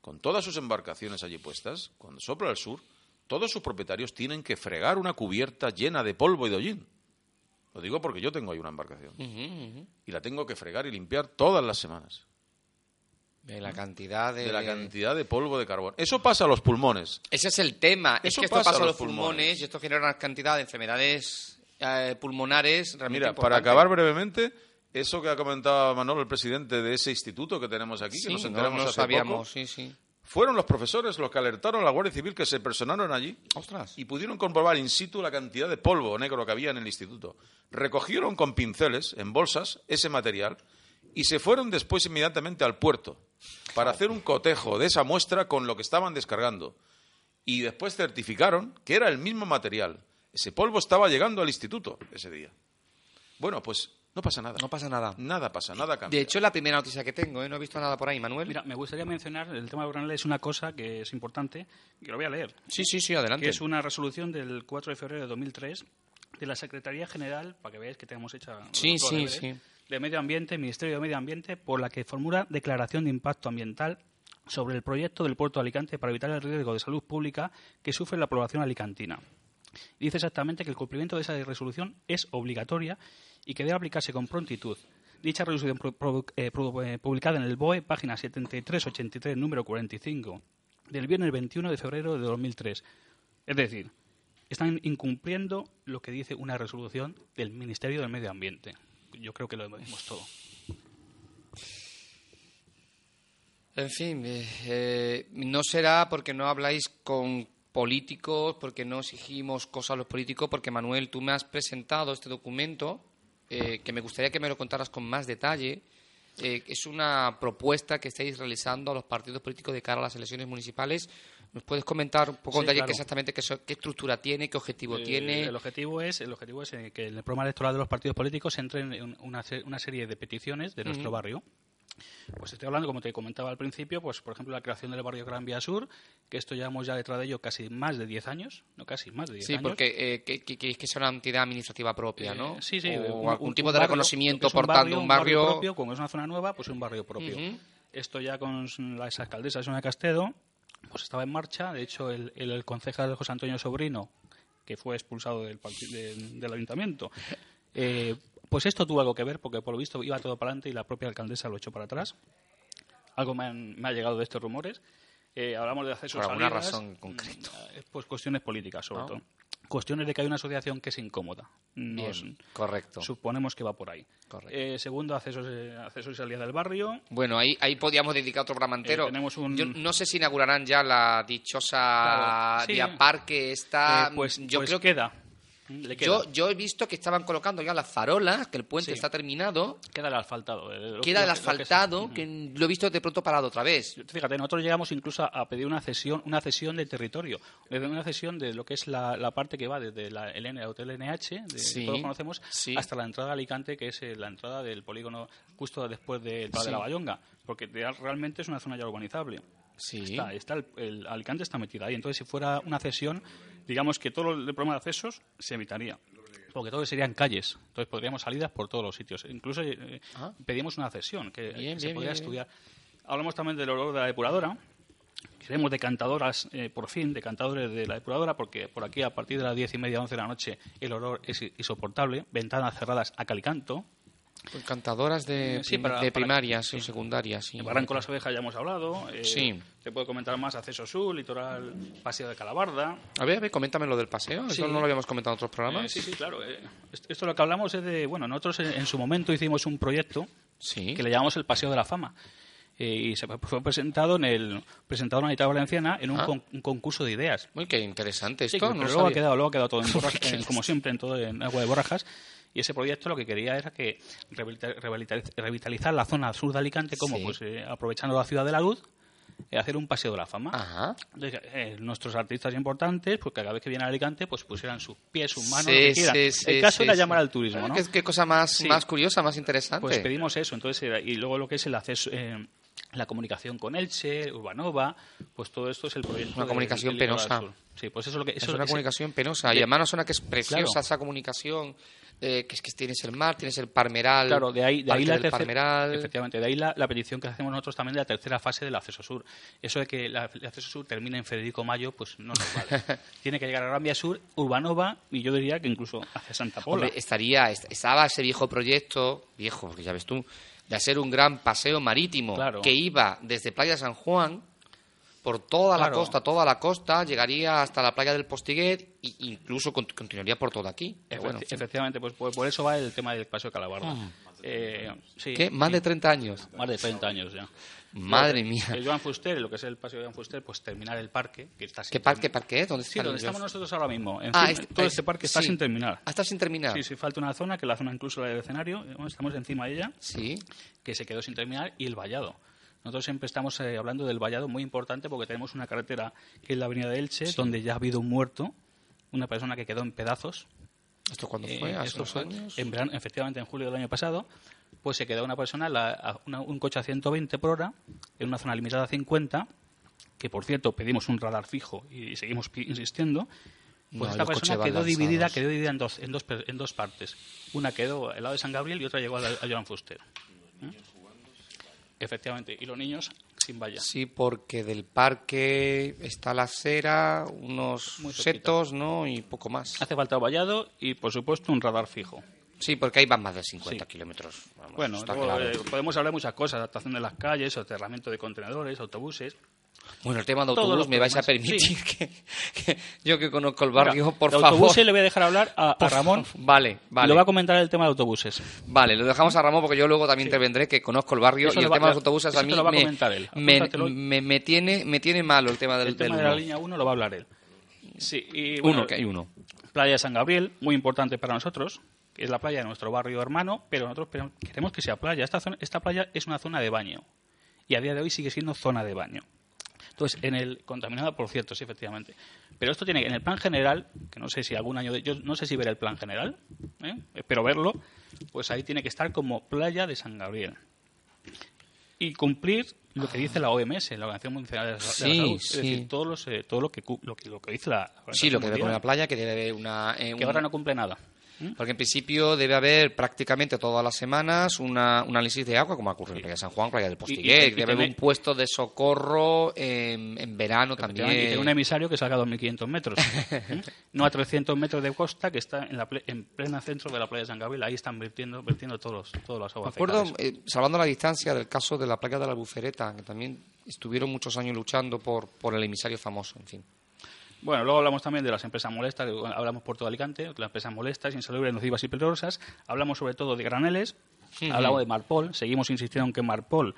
con todas sus embarcaciones allí puestas, cuando sopla el sur, todos sus propietarios tienen que fregar una cubierta llena de polvo y de hollín. Lo digo porque yo tengo ahí una embarcación. Y la tengo que fregar y limpiar todas las semanas. De la cantidad de... De la cantidad de polvo de carbón. Eso pasa a los pulmones. Ese es el tema. es Eso que esto pasa pasa, a los pulmones, pulmones y esto genera una cantidad de enfermedades eh, pulmonares realmente Mira, para acabar brevemente, eso que ha comentado Manolo, el presidente de ese instituto que tenemos aquí, Sí, que nos no, enteramos no hace sabíamos, poco, sí, sí. fueron los profesores los que alertaron a la Guardia Civil que se personaron allí Ostras. y pudieron comprobar in situ la cantidad de polvo negro que había en el instituto. Recogieron con pinceles, en bolsas, ese material y se fueron después inmediatamente al puerto para hacer un cotejo de esa muestra con lo que estaban descargando. Y después certificaron que era el mismo material. Ese polvo estaba llegando al instituto ese día. Bueno, pues no pasa nada. No pasa nada. Nada pasa, nada cambia. De hecho, es la primera noticia que tengo, ¿eh? No he visto nada por ahí, Manuel. Mira, me gustaría mencionar, el tema de Burnell es una cosa que es importante, que lo voy a leer, Sí, sí, sí, adelante. que es una resolución del 4 de febrero de 2003 de la Secretaría General, para que veáis que tenemos hecha Sí, sí, deberes, sí. de Medio Ambiente, Ministerio de Medio Ambiente, por la que formula declaración de impacto ambiental sobre el proyecto del puerto de Alicante para evitar el riesgo de salud pública que sufre la población alicantina. Dice exactamente que el cumplimiento de esa resolución es obligatoria y que debe aplicarse con prontitud. Dicha resolución eh, eh, publicada en el BOE, página 7383, número 45, del viernes 21 de febrero de 2003. Es decir, están incumpliendo lo que dice una resolución del Ministerio del Medio Ambiente. Yo creo que lo vemos todo. En fin, eh, no será porque no habláis con políticos, porque no exigimos cosas a los políticos, porque Manuel, tú me has presentado este documento eh, que me gustaría que me lo contaras con más detalle. Eh, es una propuesta que estáis realizando a los partidos políticos de cara a las elecciones municipales. ¿Nos puedes comentar un poco Sí, en detalle claro. qué exactamente qué, qué estructura tiene, qué objetivo Eh, tiene? El objetivo es, el objetivo es que en el programa electoral de los partidos políticos entren en una, una serie de peticiones de nuestro barrio. Pues estoy hablando, como te comentaba al principio, pues por ejemplo la creación del barrio Gran Vía Sur, que esto llevamos ya detrás de ello casi más de 10 años, no casi, más de 10 Sí, años. porque eh, que, que, que es una entidad administrativa propia, ¿no? Eh, sí, sí. O un- algún un- tipo un de barrio, reconocimiento, por tanto, un barrio... propio, como es una zona nueva, pues es un barrio propio. Esto ya con la exalcaldesa de Zona Castedo, pues estaba en marcha. De hecho, el, el, el concejal José Antonio Sobrino, que fue expulsado del, del ayuntamiento, eh, pues esto tuvo algo que ver, porque por lo visto iba todo para adelante y la propia alcaldesa lo echó para atrás. Algo me, han- me ha llegado de estos rumores. Eh, hablamos de acceso Por alguna razón concreta. mm, eh, Pues cuestiones políticas, sobre Ah. todo. Cuestiones de que hay una asociación que es incómoda. Nos- Bien, correcto. Suponemos que va por ahí. Correcto. Eh, segundo, accesos, eh, accesos y salidas del barrio. Bueno, ahí, ahí podíamos dedicar otro programa entero. Eh, tenemos un- Yo no sé si inaugurarán ya la dichosa Claro, sí. Vía Parque. Está, Eh, pues yo pues creo que queda. Le queda. yo, yo he visto que estaban colocando ya las farolas, que el puente Sí. está terminado. Queda el asfaltado. eh, Queda el que- lo que asfaltado, que lo he visto de pronto parado otra vez. Fíjate, nosotros llegamos incluso a pedir una cesión, una cesión del territorio, una cesión de lo que es la, la parte que va desde la, el Hotel NH, de, Sí, todos conocemos, sí. hasta la entrada de Alicante, que es eh, la entrada del polígono justo después del de la Bayonga, porque realmente es una zona ya urbanizable. Sí. Está, está el, el Alicante está metida ahí. Entonces, si fuera una cesión, digamos que todo el problema de accesos se evitaría. Porque todo serían calles. Entonces, podríamos salidas por todos los sitios. Incluso eh, Ah. pedimos una cesión que, Bien, que se bien, podría bien, estudiar. Hablamos también del olor de la depuradora. Queremos decantadoras, eh, por fin, decantadores de la depuradora, porque por aquí, a partir de las diez y media, once de la noche, el olor es insoportable. Ventanas cerradas a calicanto. Pues cantadoras de, Eh, sí, para- de primarias sí. o secundarias, sí. En Barranco las Ovejas ya hemos hablado. eh, Sí. Te puedo comentar más Acceso Sur, Litoral, Paseo de Calabarda. A ver, a ver, coméntame lo del paseo. Eso no lo habíamos comentado en otros Eh, programas. sí, sí, claro. eh, esto lo que hablamos es de... Bueno, nosotros en, en su momento hicimos un proyecto que le llamamos el Paseo de la Fama. Eh, y se fue presentado en el presentado en la Unidad Valenciana en un, Ah. con- un concurso de ideas. Muy que interesante Sí, esto. pero no luego, ha quedado, luego ha quedado todo en borra- en- como siempre, en todo en agua de borrajas. Y ese proyecto lo que quería era que revitalizar la zona sur de Alicante, como Sí. pues eh, aprovechando la ciudad de la luz, eh, hacer un paseo de la fama. Ajá. Entonces, eh, nuestros artistas importantes, pues cada vez que vienen a Alicante, pues pusieran sus pies, sus manos, Sí, lo que quieran. sí, el caso era llamar al turismo, ¿no? ¿Qué, qué cosa más, más curiosa, más interesante. Pues pedimos eso, entonces era- y luego lo que es el acceso, eh, la comunicación con Elche, Urbanova, pues todo esto es el proyecto. Una del- comunicación Litoral penosa. Sí, pues eso es lo que es eso una ese- comunicación penosa. Y de- además una zona que es preciosa, Claro. esa comunicación. Eh, que es que tienes el mar, tienes el Parmeral. Claro, de ahí, de ahí la tercera, Parmeral. efectivamente, de ahí la, la petición que hacemos nosotros también de la tercera fase del acceso sur. Eso de que la- el acceso sur termine en Federico Mayo, pues no nos vale. Tiene que llegar a Gran Vía Sur, Urbanova y yo diría que incluso hacia Santa Pola. Hombre, estaría, est- estaba ese viejo proyecto, viejo, porque ya ves tú, de hacer un gran paseo marítimo Claro. que iba desde Playa San Juan por toda la costa, toda la costa, llegaría hasta la playa del Postiguet e incluso cont- continuaría por todo aquí. Efecti- bueno. Efectivamente, pues por, por eso va el tema del paseo de Calabarda. Ah. Eh, sí, ¿Qué? ¿Más sí, de 30 años? más de 30 años ya. Madre mía. El Joan Fuster, lo que es el paseo de Joan Fuster, pues terminar el parque, que está sin ¿Qué parque, terminar. parque es? ¿Dónde Sí, donde estamos nosotros ahora mismo. En Ah, fin, este- todo es- este parque está sin terminar. Ah, está sin terminar. Sí, sí, falta una zona, que la zona incluso la del escenario, estamos encima de ella, Sí. que se quedó sin terminar, y el vallado. Nosotros siempre estamos eh, hablando del vallado muy importante porque tenemos una carretera que es la avenida de Elche, donde ya ha habido un muerto, una persona que quedó en pedazos. ¿Esto cuándo Eh, fue? ¿Hace esto fue años? en verano, efectivamente en julio del año pasado, pues se quedó una persona, la- una- un coche a 120 por hora, en una zona limitada a 50, que por cierto pedimos un radar fijo y seguimos insistiendo, No, pues esta persona quedó dividida, quedó dividida en dos, en dos, en dos partes. Una quedó al lado de San Gabriel y otra llegó a, a Joan Fuster. ¿Mm? Efectivamente, y los niños sin valla. Sí, porque del parque está la acera, unos setos, ¿no? Y poco más. Hace falta vallado y, por supuesto, un radar fijo. Sí, porque ahí van más de 50 Sí. kilómetros. Vamos, Bueno, luego, claro. eh, podemos hablar de muchas cosas, adaptación de las calles, soterramiento de contenedores, autobuses. Bueno, el tema de autobús, me vais a permitir que, que yo que conozco el barrio, Mira, por de favor. autobuses le voy a dejar hablar a, Ramón. Vale, vale. Lo va a comentar el tema de autobuses. Vale, lo dejamos a Ramón porque yo luego también intervendré, que conozco el barrio Eso y el va- tema de los autobuses a te mí lo va a me, él. me, me- me tiene, me tiene malo el tema del, El tema del de la línea 1 lo va a hablar él. Sí, y, Uno, que hay uno. Playa de San Gabriel, muy importante para nosotros, que es la playa de nuestro barrio hermano, pero nosotros queremos que sea playa. Esta, zona- esta playa es una zona de baño y a día de hoy sigue siendo zona de baño. Entonces, en el contaminada, por cierto, sí, efectivamente. Pero esto tiene, en el plan general, que no sé si algún año, de, yo no sé si ver el plan general, ¿eh? espero verlo, pues ahí tiene que estar como playa de San Gabriel. Y cumplir lo que dice la OMS, la Organización Mundial de la, Sí, Salud. sí. Es decir, todos los, eh, todo lo que, lo que, lo que dice la Sí, lo que debe Organización poner la playa, que debe haber una... eh, que un- ahora no cumple nada. Porque en principio debe haber prácticamente todas las semanas una, un análisis de agua, como ocurre en Playa de San Juan, Playa del Postiguet. y debe haber un puesto de socorro en, en verano Efectivamente, Y tiene un también. emisario que salga a 2.500 metros. ¿eh? no a 300 metros de costa, que está en, la ple- en plena centro de la playa de San Gabriel. Ahí están vertiendo, vertiendo todos los, todas las Me aguas acuerdo, fecales. eh, salvando la distancia, del caso de la playa de la Bucereta, que también estuvieron muchos años luchando por, por el emisario famoso, en fin. Bueno, luego hablamos también de las empresas molestas, hablamos por todo Alicante, las empresas molestas, insalubres, nocivas y peligrosas. Hablamos sobre todo de graneles, hablamos de Marpol, seguimos insistiendo en que Marpol,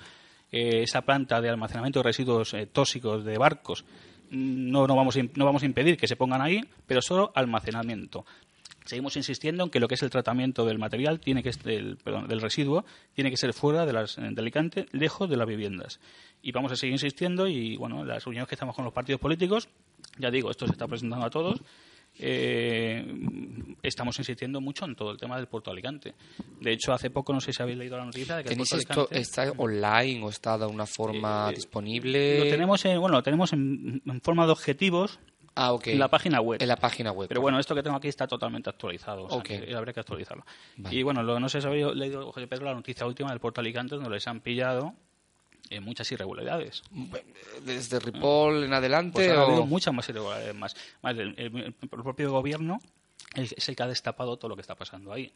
eh, esa planta de almacenamiento de residuos eh, tóxicos de barcos, mm, no, no, vamos a, no vamos a impedir que se pongan ahí, pero solo almacenamiento. Seguimos insistiendo en que lo que es el tratamiento del material, tiene que del, perdón, del residuo, tiene que ser fuera de, las, de Alicante, lejos de las viviendas. Y vamos a seguir insistiendo y, bueno, las reuniones que estamos con los partidos políticos, ya digo, esto se está presentando a todos, eh, estamos insistiendo mucho en todo el tema del puerto de Alicante. De hecho, hace poco, no sé si habéis leído la noticia de que el ¿Tenéis puerto esto, Alicante... está online o está de una forma Eh, disponible? Lo tenemos, en, bueno, lo tenemos en, en forma de objetivos ah, en la página web. En la página web. Pero bueno, esto que tengo aquí está totalmente actualizado. o sea que habría que actualizarlo. Vale. Y bueno, lo, no sé si habéis leído, José Pedro, la noticia última del puerto Alicante, donde les han pillado eh, muchas irregularidades. Desde Ripoll en adelante. Pues ha o- habido muchas más irregularidades. Más, Más el, el- el propio gobierno es es el que ha destapado todo lo que está pasando ahí.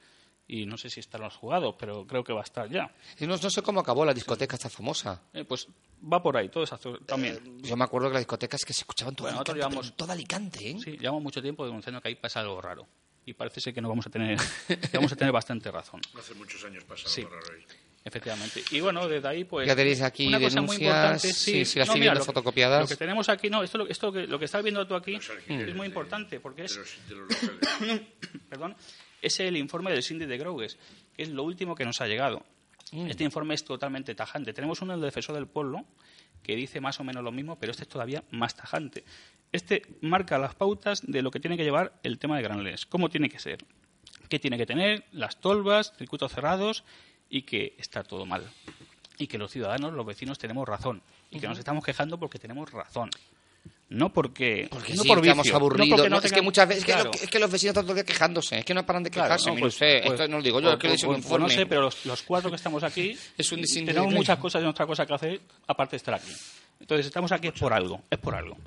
y no sé si están los jugados, pero creo que va a estar ya. Y no, no sé cómo acabó la discoteca esta famosa. Eh, pues va por ahí, todo eso también. Eh, yo me acuerdo que las discotecas que se escuchaban todo Bueno, Alicante, llevamos- todo Alicante, ¿eh? Sí, llevamos mucho tiempo denunciando que ahí pasa algo raro. Y parece ser que no vamos a tener, que vamos a tener bastante razón. Hace muchos años pasado Sí. por la raíz. Efectivamente. Y bueno, desde ahí, pues. Ya tenéis aquí una cosa muy denuncias, importante. sí, sí, las no, mira, lo- fotocopiadas. Lo que tenemos aquí, no, esto, lo- esto que, lo que estás viendo tú aquí es muy importante porque es, perdón, es el informe del síndic de Grogues, que es lo último que nos ha llegado. Mm. Este informe es totalmente tajante. Tenemos uno del defensor del pueblo que dice más o menos lo mismo, pero este es todavía más tajante. Este marca las pautas de lo que tiene que llevar el tema de Granles, cómo tiene que ser, qué tiene que tener, las tolvas, circuitos cerrados y que está todo mal. Y que los ciudadanos, los vecinos, tenemos razón. Y que nos estamos quejando porque tenemos razón. No porque, Porque no sí, por estamos vicio, no aburridos. porque No, no es que muchas veces, es que Claro. lo que- es que los vecinos están todo el día quejándose, es que no paran de Claro, quejarse, no, mire pues- usted, pues- esto no lo digo yo, pues- es que le hice un pues- pues no informe. sé, pero los, los cuatro que estamos aquí Es un tenemos muchas cosas y otra cosa que hacer aparte de estar aquí. Entonces estamos aquí es por algo, es por algo.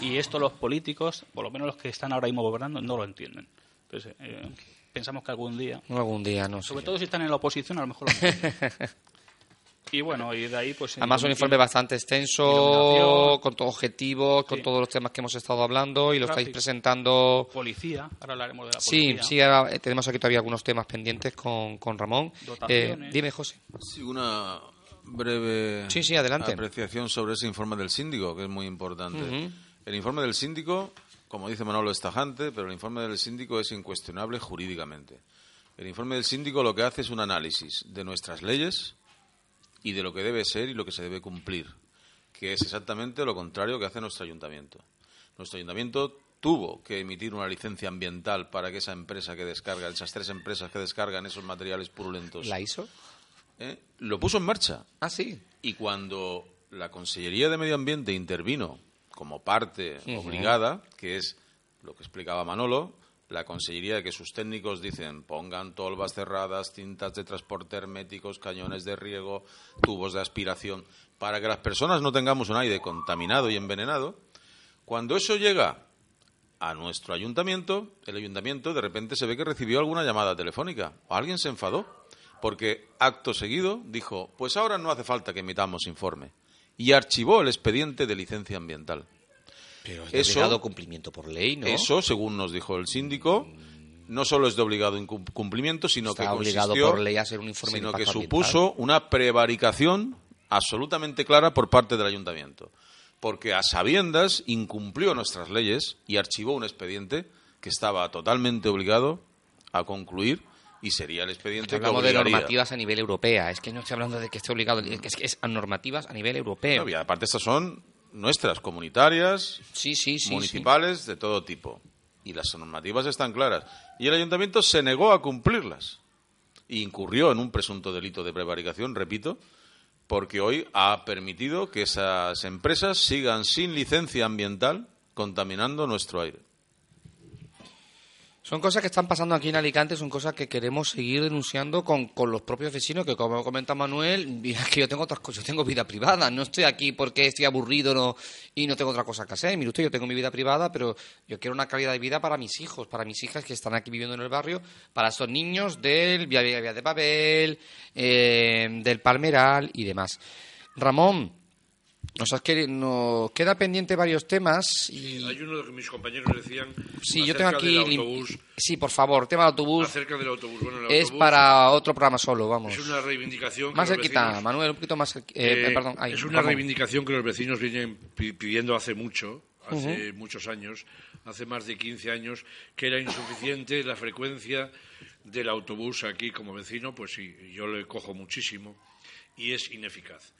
Y esto los políticos, por lo menos los que están ahora mismo gobernando, no lo entienden. Entonces eh, pensamos que algún día, Algún día, no sé. sobre todo si están en la oposición, a lo mejor lo y bueno, y de ahí pues... Además, un informe bastante extenso, con todos objetivos, con Sí. todos los temas que hemos estado hablando y lo estáis presentando. Policía, ahora hablaremos de la Sí, policía. sí, ahora eh, tenemos aquí todavía algunos temas pendientes con, con Ramón. Eh, dime, José. Sí, una breve Sí, sí, adelante. apreciación sobre ese informe del síndico, que es muy importante. El informe del síndico, como dice Manolo, es tajante, pero el informe del síndico es incuestionable jurídicamente. El informe del síndico lo que hace es un análisis de nuestras leyes y de lo que debe ser y lo que se debe cumplir, que es exactamente lo contrario que hace nuestro ayuntamiento. Nuestro ayuntamiento tuvo que emitir una licencia ambiental para que esa empresa que descarga, esas tres empresas que descargan esos materiales purulentos, ¿La hizo? ¿eh? lo puso en marcha. Ah, sí. Y cuando la Consellería de Medio Ambiente intervino como parte obligada, que es lo que explicaba Manolo, la Consellería de que sus técnicos dicen pongan tolvas cerradas, cintas de transporte herméticos, cañones de riego, tubos de aspiración, para que las personas no tengamos un aire contaminado y envenenado, cuando eso llega a nuestro ayuntamiento, el ayuntamiento de repente se ve que recibió alguna llamada telefónica. O alguien se enfadó porque acto seguido dijo, pues ahora no hace falta que emitamos informe y archivó el expediente de licencia ambiental. Pero es Eso- de obligado cumplimiento por ley, ¿no? Eso, según nos dijo el síndico, no solo es de obligado incum- cumplimiento, sino Está que obligado por ley a hacer un informe de sino que supuso una prevaricación absolutamente clara por parte del ayuntamiento, porque a sabiendas incumplió nuestras leyes y archivó un expediente que estaba totalmente obligado a concluir y sería el expediente que de normativas a nivel europea. Es que no estoy hablando de que esté obligado, es que es, a normativas a nivel europeo. No, y aparte estas son nuestras, comunitarias, Sí, sí, sí. municipales, de todo tipo. Y las normativas están claras. Y el ayuntamiento se negó a cumplirlas. E incurrió en un presunto delito de prevaricación, repito, porque hoy ha permitido que esas empresas sigan sin licencia ambiental contaminando nuestro aire. Son cosas que están pasando aquí en Alicante, son cosas que queremos seguir denunciando con, con los propios vecinos, que como comenta Manuel, mira que yo tengo otras cosas, yo tengo vida privada, no estoy aquí porque estoy aburrido y no tengo otra cosa que hacer. Mire usted, yo tengo mi vida privada, pero yo quiero una calidad de vida para mis hijos, para mis hijas que están aquí viviendo en el barrio, para esos niños del Vía, Vía, Vía de Babel, eh, del Palmeral y demás. Ramón, nos, has queri- nos queda pendiente varios temas y... Hay uno de que mis compañeros decían Sí, yo tengo aquí... autobús, Sí, por favor, tema del autobús acerca del autobús. Bueno, el es autobús para otro programa solo, vamos. es una reivindicación Más cerquita, Manuel, un poquito más eh, Eh, perdón, ahí, es una Ramón. reivindicación que los vecinos vienen pi- pidiendo hace mucho, hace muchos años, hace más de 15 años, que era insuficiente la frecuencia del autobús aquí como vecino, pues sí, yo le cojo muchísimo y es ineficaz.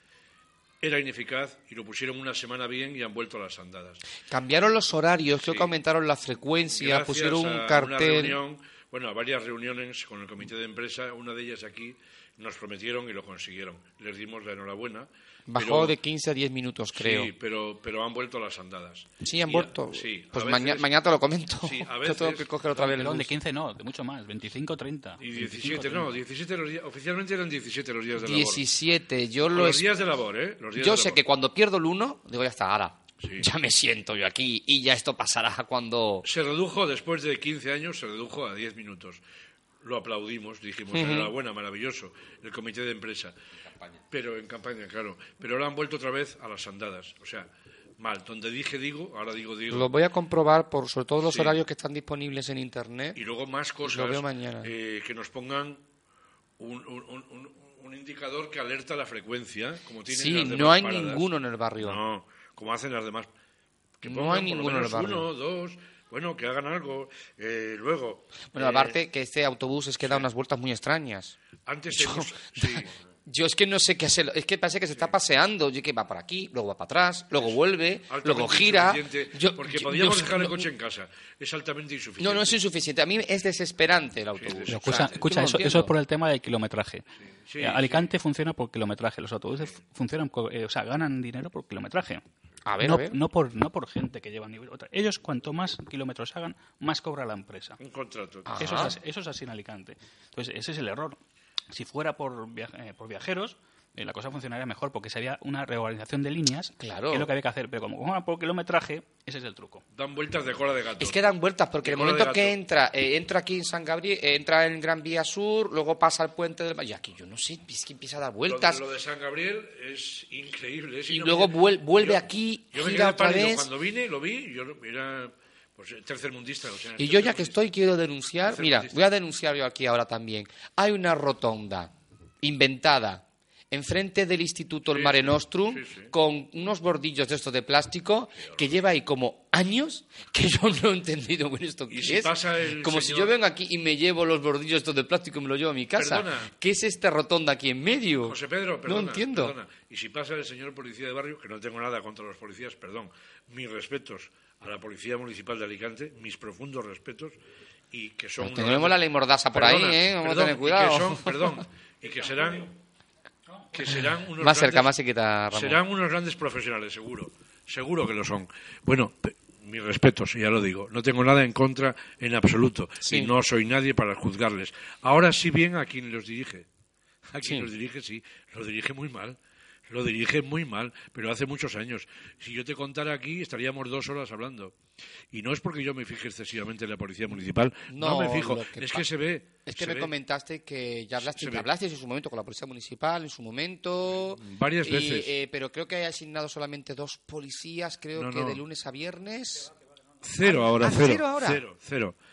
Era ineficaz y lo pusieron una semana bien y han vuelto a las andadas. Cambiaron los horarios, creo Sí. que aumentaron la frecuencia, Gracias pusieron un cartel. reunión, bueno, a varias reuniones con el comité de empresa, una de ellas aquí, nos prometieron y lo consiguieron. Les dimos la enhorabuena. Bajó pero- de 15 a 10 minutos, creo. Sí, pero, pero han vuelto las andadas. Sí, han Y a- vuelto. sí, pues veces- maña- mañana te lo comento. Sí, a Yo tengo veces- que coger otra vez el Perdón, de bus. 15 no, de mucho más, 25, 30. Y 25, 17, 30. no, 17 los días, oficialmente eran 17 los días de labor. 17, yo lo los días de labor, ¿eh? Los días Yo de sé labor. que cuando pierdo el 1, digo, ya está, ahora. Sí. Ya me siento yo aquí y ya esto pasará cuando... Se redujo, después de 15 años, se redujo a 10 minutos. lo aplaudimos, dijimos, enhorabuena, maravilloso, el comité de empresa. Pero en campaña, claro. Pero ahora han vuelto otra vez a las andadas. O sea, mal. Donde dije digo, ahora digo digo. Lo voy a comprobar por sobre todo los horarios que están disponibles en Internet. Y luego más cosas eh, que nos pongan un, indicador que alerta la frecuencia, como tienen Sí, no hay ninguno en el barrio. No, como hacen las demás. Que no hay ninguno en el barrio. Uno, dos, bueno, que hagan algo. Eh, luego. Bueno, aparte eh, que este autobús es que da unas vueltas muy extrañas. Antes hemos, sí. Yo es que no sé qué hacer. Es que parece que se está paseando. Yo que va por aquí, luego va para atrás, luego vuelve, luego gira. porque podíamos dejar el coche en casa. Es altamente insuficiente. No, no es insuficiente. A mí es desesperante el autobús. escucha, eso, es por el tema del kilometraje. Eh, Alicante funciona por kilometraje. Los autobuses funcionan, eh, o sea, ganan dinero por kilometraje. A ver, no, a ver. no, por, no por gente que lleva nivel. Ellos, cuanto más kilómetros hagan, más cobra la empresa. Un contrato. Eso es, eso es así en Alicante. Entonces, ese es el error. Si fuera por, eh, por viajeros, eh, la cosa funcionaría mejor porque sería una reorganización de líneas, claro. que es lo que había que hacer. Pero como por kilometraje, ese es el truco. Dan vueltas de cola de gato. Es que dan vueltas porque el momento que entra, eh, entra aquí en San Gabriel, entra en Gran Vía Sur, luego pasa al puente del... Y aquí yo no sé, es que empieza a dar vueltas. Lo de, San Gabriel es increíble. y luego vuelve, aquí, yo gira otra vez. Cuando vine, lo vi, yo era pues tercermundista. y yo ya que estoy quiero denunciar, mira, voy a denunciar yo aquí ahora también. Hay una rotonda inventada enfrente del Instituto El Mare Nostrum con unos bordillos de estos de plástico que lleva ahí como años que yo no he entendido muy esto que es. como si yo vengo aquí y me llevo los bordillos estos de plástico y me los llevo a mi casa. ¿Qué es esta rotonda aquí en medio? José Pedro, perdona, no entiendo. Y si pasa el señor policía de barrio, que no tengo nada contra los policías, perdón, mis respetos a la Policía Municipal de Alicante, mis profundos respetos, y que son... Pues tenemos la ley mordaza por ahí, ¿eh? Vamos a tener cuidado. perdón, y que serán que serán unos más cerca, más se quita serán unos grandes profesionales seguro seguro que lo son. Bueno mis respetos ya lo digo no tengo nada en contra en absoluto y no soy nadie para juzgarles. Ahora sí bien a quien los dirige a quien los dirige sí los dirige muy mal lo dirige muy mal, pero hace muchos años. Si yo te contara aquí, estaríamos dos horas hablando. Y no es porque yo me fije excesivamente en la policía municipal, no, me fijo, es que se ve. Es que me comentaste que ya hablaste, que hablaste en su momento con la policía municipal, en su momento. Varias veces. Eh, pero creo que hay asignado solamente dos policías, creo que de lunes a viernes. Cero ahora, ah, cero. Cero ahora. Cero, cero. Cero.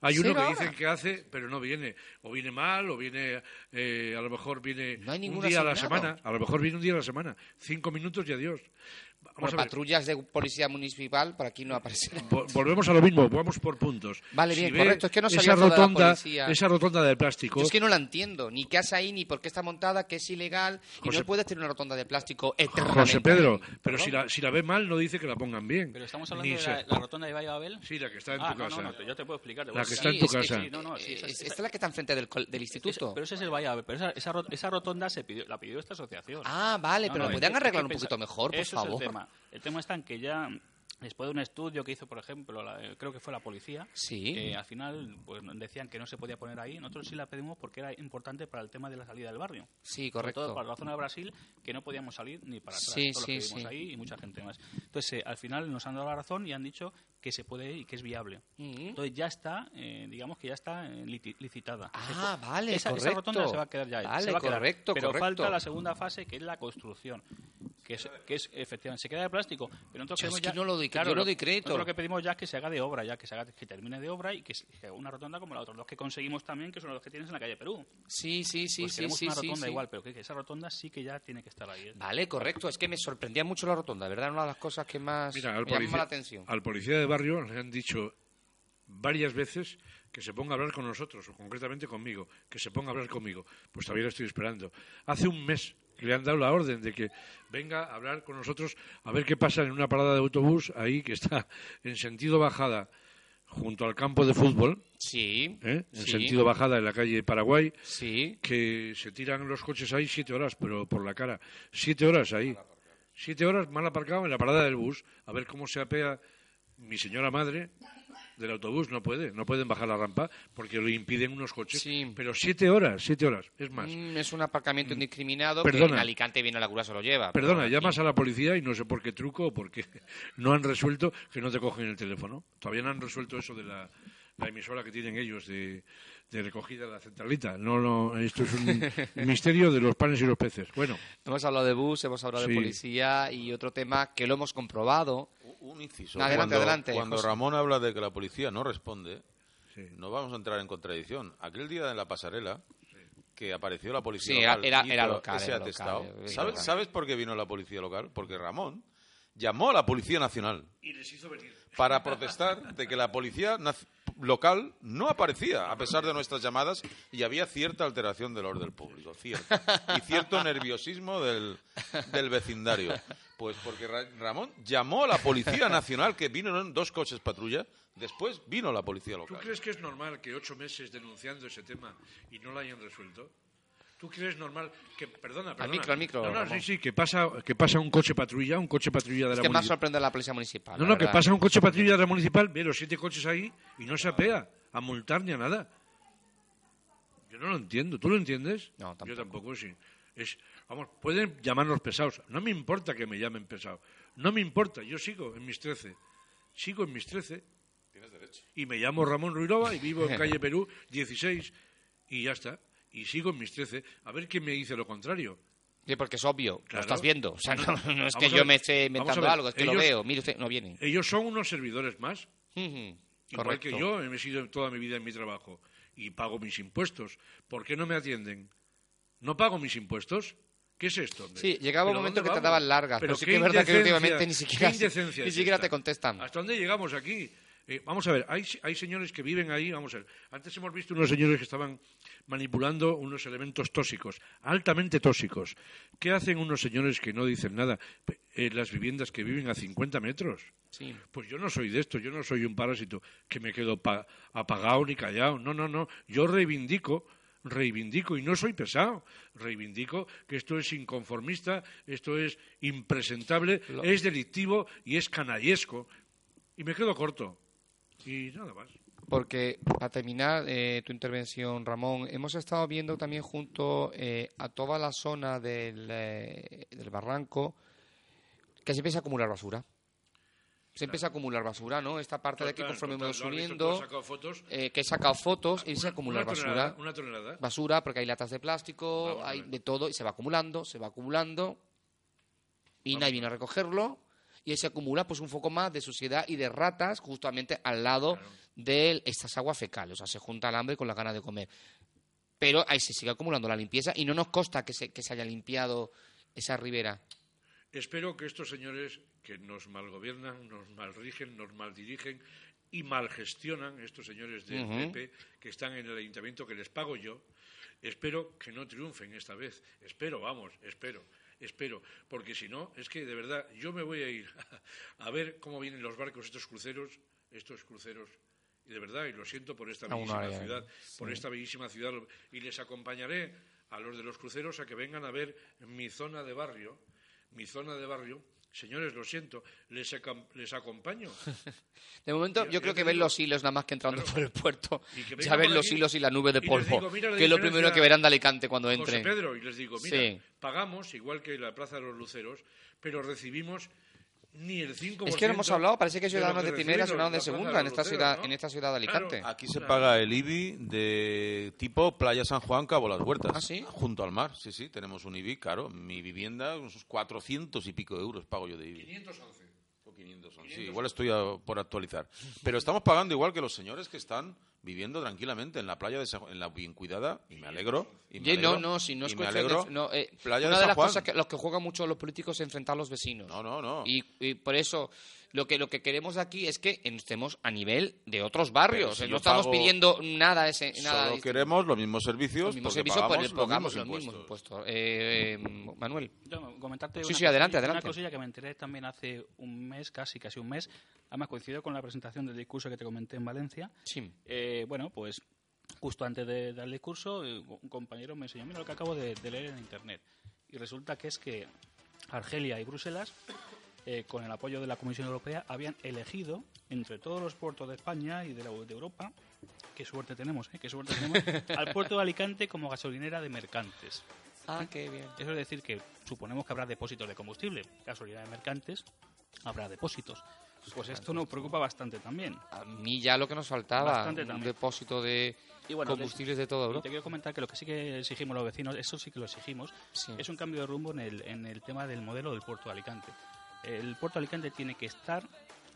Hay uno que dicen que hace, pero no viene. O viene mal, o viene, eh, a lo mejor viene un día a la semana. A lo mejor viene un día a la semana. Cinco minutos y adiós patrullas de policía municipal por aquí no aparecen. Volvemos a lo mismo, vamos por puntos. Vale, bien, correcto. Es que no esa rotonda, esa rotonda de plástico. es que no la entiendo, ni qué hace ahí, ni por qué está montada, que es ilegal, y no puedes tener una rotonda de plástico eternamente. José Pedro, pero si la, si la ve mal, no dice que la pongan bien. Pero estamos hablando de la, rotonda de Valle Babel. Sí, la que está en ah, tu casa. No, no, yo te puedo explicar. La que está en tu casa. esta es la que está enfrente del, del instituto. pero ese es el Valle Babel. Pero esa, esa, rotonda se pidió, la pidió esta asociación. Ah, vale, pero la podrían arreglar un poquito mejor, por favor. El tema está en que ya Después de un estudio que hizo, por ejemplo, creo que fue la policía, sí. al final pues, decían que no se podía poner ahí. Nosotros sí la pedimos porque era importante para el tema de la salida del barrio. Sí, correcto. para la zona de Brasil, que no podíamos salir ni para atrás. Sí, sí, sí. ahí y mucha gente más. Entonces, eh, al final nos han dado la razón y han dicho que se puede y que es viable. Mm. Entonces, ya está, eh, digamos que ya está eh, licitada. Ah, vale, esa, correcto. Esa rotonda se va a quedar ya. Vale, se va a quedar. correcto, Pero falta la segunda fase, que es la construcción que es, que es efectivamente se queda de plástico pero nosotros ya, no lo doy, claro, yo lo doy crédito lo que pedimos ya es que se haga de obra ya que se haga que termine de obra y que, sea una rotonda como la otra los que conseguimos también que son los que tienes en la calle Perú sí sí sí pues sí sí una rotonda sí, igual pero que, esa rotonda sí que ya tiene que estar ahí ¿eh? vale correcto es que me sorprendía mucho la rotonda verdad una de las cosas que más me llamó la atención al policía de barrio le han dicho varias veces que se ponga a hablar con nosotros, o concretamente conmigo, que se ponga a hablar conmigo. Pues todavía lo estoy esperando. Hace un mes le han dado la orden de que venga a hablar con nosotros a ver qué pasa en una parada de autobús ahí que está en sentido bajada junto al campo de fútbol. Sí. ¿eh? En sentido bajada en la calle Paraguay. Sí. Que se tiran los coches ahí siete horas, pero por la cara. Siete horas ahí. Siete horas mal aparcado en la parada del bus. A ver cómo se apea mi señora madre del autobús no puede, no pueden bajar la rampa porque lo impiden unos coches. Pero siete horas, siete horas, es más. Mm, es un aparcamiento mm. indiscriminado que en Alicante viene la cura se lo lleva. Perdona, llamas a la policía y no sé por qué truco o por qué no han resuelto que no te cogen el teléfono. Todavía no han resuelto eso de la la emisora que tienen ellos de, de recogida de la centralita. No, no, esto es un misterio de los panes y los peces. Bueno. Hemos hablado de bus, hemos hablado de policía y otro tema que lo hemos comprobado. Un inciso. Adelante, cuando, adelante. Cuando Ramón habla de que la policía no responde, no vamos a entrar en contradicción. Aquel día en la pasarela, que apareció la policía sí, local. Era, era local. Ese era atestado. local, ¿Sabes, ¿Sabes por qué vino la policía local? Porque Ramón llamó a la Policía Nacional. Y les hizo venir. Para protestar de que la policía local no aparecía, a pesar de nuestras llamadas, y había cierta alteración del orden público, cierto. Y cierto nerviosismo del, del vecindario. Pues porque Ramón llamó a la Policía Nacional, que vino en dos coches patrulla, después vino la Policía Local. ¿Tú crees que es normal que ocho meses denunciando ese tema y no lo hayan resuelto? ¿Tú crees normal que, perdona, perdona. Al micro, al micro. No, no, sí, sí, que pasa, que pasa un coche patrulla, un coche patrulla de es la que más sorprende la policía municipal. No, no, que pasa un coche patrulla de la municipal, ve los siete coches ahí y no se apea a multar ni a nada. Yo no lo entiendo. ¿Tú lo entiendes? No, tampoco. Yo tampoco, sí. Es, vamos, pueden llamarnos pesados. No me importa que me llamen pesado. No me importa. Yo sigo en mis trece. Sigo en mis trece. Tienes derecho. Y me llamo Ramón Ruirova y vivo en calle Perú 16 y ya está. Y sigo en mis trece. A ver quién me dice lo contrario. Sí, porque es obvio, Claro. lo estás viendo. O sea, no, no es que Vamos yo ver, me esté inventando algo, es que lo veo. Mire usted, no viene. Ellos son unos servidores más. Igual Correcto. que yo he sido toda mi vida en mi trabajo y pago mis impuestos. ¿Por qué no me atienden? ¿No pago mis impuestos? ¿Qué es esto? hombre? Sí, llegaba un ¿Pero momento que te vamos? daban largas, pero sí que es verdad que últimamente ni siquiera, ni siquiera te contestan. ¿Hasta dónde llegamos aquí? Eh, vamos a ver, hay, hay señores que viven ahí, vamos a ver. Antes hemos visto unos señores que estaban manipulando unos elementos tóxicos, altamente tóxicos. ¿Qué hacen unos señores que no dicen nada en las viviendas que viven a 50 metros? Sí. Pues yo no soy de esto, yo no soy un parásito que me quedo pa- apagado ni callado. No, no, no. Yo reivindico, reivindico y no soy pesado. Reivindico que esto es inconformista, esto es impresentable, Lo- es delictivo y es canallesco. Y me quedo corto. Y nada más. Porque, para terminar eh, tu intervención, Ramón, hemos estado viendo también junto eh, a toda la zona del, eh, del barranco que se empieza a acumular basura. Se empieza a acumular basura, ¿no? Esta parte de aquí, conforme total, visto, tú subiendo, eh, que he sacado fotos y se Una- acumula basura. Una tonelada. Basura, porque hay latas de plástico, Vamos a hay de todo, y se va acumulando, se va acumulando, y nadie viene a recogerlo, y ahí se acumula pues un foco más de suciedad y de ratas justamente al lado de estas aguas fecales. O sea, se junta el hambre con la ganas de comer. Pero ahí se sigue acumulando la limpieza y no nos consta que se, que se haya limpiado esa ribera. Espero que estos señores que nos malgobiernan, nos malrigen, nos maldirigen y malgestionan, estos señores del Ujú. PP que están en el ayuntamiento que les pago yo, espero que no triunfen esta vez. Espero, vamos, espero, espero. Porque si no, es que de verdad yo me voy a ir a ver cómo vienen los barcos, estos cruceros, estos cruceros. Y de verdad, y lo siento por esta bellísima ciudad, por esta bellísima ciudad, y les acompañaré a los de los cruceros a que vengan a ver mi zona de barrio, mi zona de barrio. Señores, lo siento, les, acom- les acompaño. De momento, yo creo que ven los hilos nada más que entrando Claro. por el puerto. Ya ven los hilos y la nube de polvo, digo, que es lo primero que verán de Alicante cuando José entren. Pedro, y les digo, mira, Sí. pagamos igual que la Plaza de los Luceros, pero recibimos ni el 5%. Es que no hemos hablado, parece que de ciudadanos de primera, ciudadanos de segunda en esta ciudad, ¿no? en esta ciudad de Alicante. Claro. Aquí se Claro. paga el IBI de tipo Playa San Juan, Cabo Las Huertas. ¿Ah, sí? Junto al mar, sí, sí, tenemos un IBI, claro. Mi vivienda, unos 400 y pico de euros pago yo de IBI. 511. O 500 son. Sí, igual estoy a- por actualizar. Pero estamos pagando igual que los señores que están viviendo tranquilamente en la playa de San Juan, en la bien cuidada, y me alegro. Y me Ye- no, alegro, no, si no es cuestión alegro. de, no, eh, Playa una de de, San las Juan. cosas que los que juegan mucho los políticos es enfrentar a los vecinos. No, no, no. Y, y por eso lo que lo que queremos aquí es que estemos a nivel de otros barrios. Si no estamos pago- pidiendo nada ese nada Solo queremos los mismos servicios los mismos servicios por pagamos el pagamos los los mismos impuestos. impuestos. Eh, eh, Manuel. Yo, comentarte Sí, una sí, adelante, cosilla- adelante. Una cosilla que me enteré también hace un mes, casi, casi un mes. Además coincidió con la presentación del discurso que te comenté en Valencia. Sí. Eh, bueno, pues justo antes de dar el discurso, eh, un compañero me enseñó, mira lo que acabo de, de leer en Internet. Y resulta que es que Argelia y Bruselas, eh, con el apoyo de la Comisión Europea, habían elegido entre todos los puertos de España y de, la, de Europa, qué suerte tenemos, ¿eh? qué suerte tenemos, al puerto de Alicante como gasolinera de mercantes. Ah, qué bien. Eso es decir que suponemos que habrá depósitos de combustible. Gasolina de mercantes, habrá depósitos. Pues esto nos preocupa bastante también. A mí ya lo que nos faltaba, un depósito de combustibles de todo Europa. te quiero comentar que lo que sí que exigimos los vecinos, eso sí que lo exigimos, es un cambio de rumbo en el, en el tema del modelo del puerto de Alicante. El puerto de Alicante tiene que estar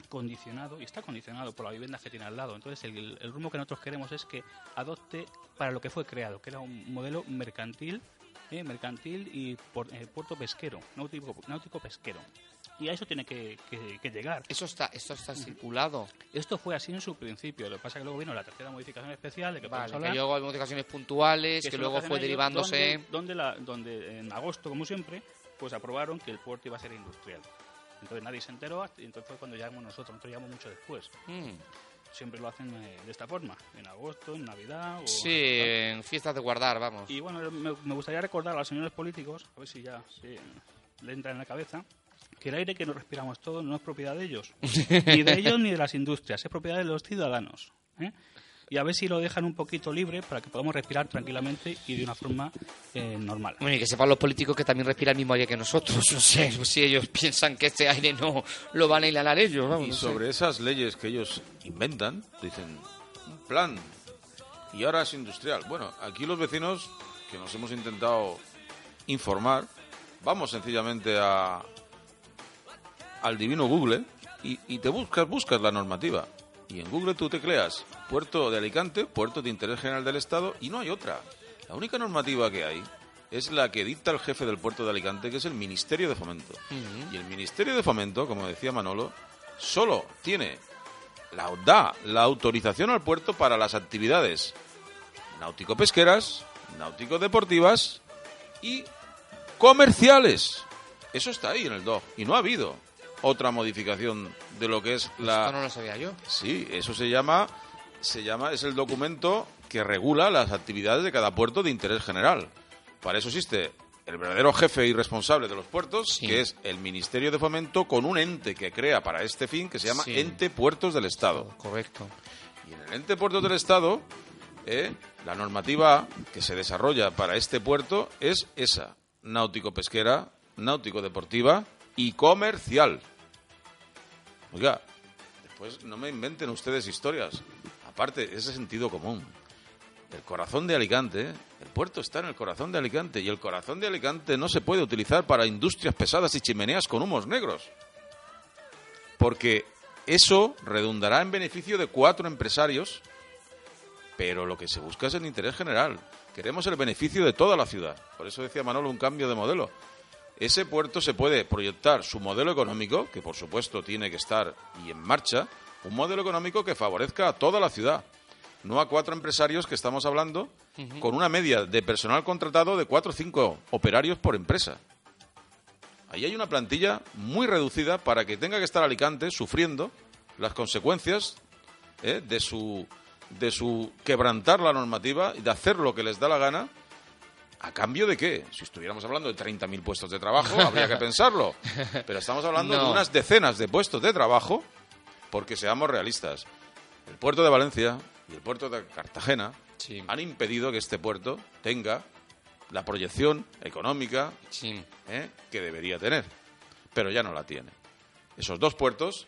condicionado, y está condicionado por la vivienda que tiene al lado. Entonces, el, rumbo que nosotros queremos es que adopte para lo que fue creado, que era un modelo mercantil, eh, mercantil y eh, puerto pesquero, náutico, náutico pesquero y a eso tiene que, llegar. Eso está, esto está circulado. Esto fue así en su principio. Lo que pasa es que luego vino la tercera modificación especial de que vale, que luego hay modificaciones puntuales, que, luego fue derivándose. Donde, la, donde en agosto, como siempre, pues aprobaron que el puerto iba a ser industrial. Entonces nadie se enteró y entonces fue cuando llamamos nosotros. Nosotros llamamos mucho después. Mm. Siempre lo hacen eh, de esta forma, en agosto, en Navidad. O sí, en fiestas de guardar, vamos. Y bueno, me, gustaría recordar a los señores políticos, a ver si ya le entra en la cabeza, que el aire que nos respiramos todos no es propiedad de ellos, ni de ellos ni de las industrias, es propiedad de los ciudadanos. ¿eh? Y a ver si lo dejan un poquito libre para que podamos respirar tranquilamente y de una forma eh, normal. Bueno, y que sepan los políticos que también respiran el mismo aire que nosotros. No sé, si ellos piensan que este aire no lo van a inhalar ellos. Vamos, y sobre esas leyes que ellos inventan, dicen, un plan, y ahora es industrial. Bueno, aquí los vecinos que nos hemos intentado informar, vamos sencillamente a, al divino Google y, te buscas, buscas la normativa. Y en Google tú te creas puerto de Alicante, puerto de interés general del Estado, y no hay otra. La única normativa que hay es la que dicta el jefe del puerto de Alicante, que es el Ministerio de Fomento. Y el Ministerio de Fomento, como decía Manolo, solo tiene la da la autorización al puerto para las actividades náutico-pesqueras, náutico-deportivas y comerciales. Eso está ahí en el DOG y no ha habido otra modificación de lo que es la. Esto no lo sabía yo. Sí, eso se llama, se llama, es el documento que regula las actividades de cada puerto de interés general. Para eso existe el verdadero jefe y responsable de los puertos, que es el Ministerio de Fomento, con un ente que crea para este fin que se llama Ente Puertos del Estado. Correcto. Y en el Ente Puertos del Estado, eh, la normativa que se desarrolla para este puerto es esa: náutico-pesquera, náutico-deportiva y comercial. Oiga, después no me inventen ustedes historias. Aparte, ese sentido común. El corazón de Alicante, el puerto está en el corazón de Alicante y el corazón de Alicante no se puede utilizar para industrias pesadas y chimeneas con humos negros. Porque eso redundará en beneficio de cuatro empresarios, pero lo que se busca es el interés general. Queremos el beneficio de toda la ciudad. Por eso decía Manolo un cambio de modelo ese puerto se puede proyectar su modelo económico, que por supuesto tiene que estar y en marcha, un modelo económico que favorezca a toda la ciudad, no a cuatro empresarios que estamos hablando, con una media de personal contratado de cuatro o cinco operarios por empresa. Ahí hay una plantilla muy reducida para que tenga que estar Alicante sufriendo las consecuencias ¿eh? de su de su quebrantar la normativa y de hacer lo que les da la gana ¿A cambio de qué? Si estuviéramos hablando de 30.000 puestos de trabajo, habría que pensarlo. Pero estamos hablando de unas decenas de puestos de trabajo, porque seamos realistas. El puerto de Valencia y el puerto de Cartagena han impedido que este puerto tenga la proyección económica ¿eh? que debería tener. Pero ya no la tiene. Esos dos puertos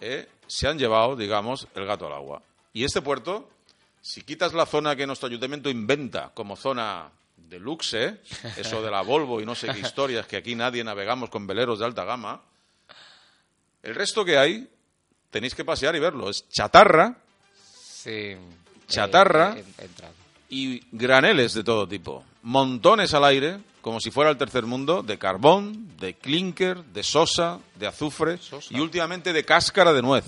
¿eh? se han llevado, digamos, el gato al agua. Y este puerto, si quitas la zona que nuestro ayuntamiento inventa como zona de luxe, eso de la Volvo y no sé qué historias, que aquí nadie navegamos con veleros de alta gama. El resto que hay, tenéis que pasear y verlo. Es chatarra, sí, chatarra y graneles de todo tipo. Montones al aire, como si fuera el tercer mundo, de carbón, de clinker, de sosa, de azufre y últimamente de cáscara de nuez.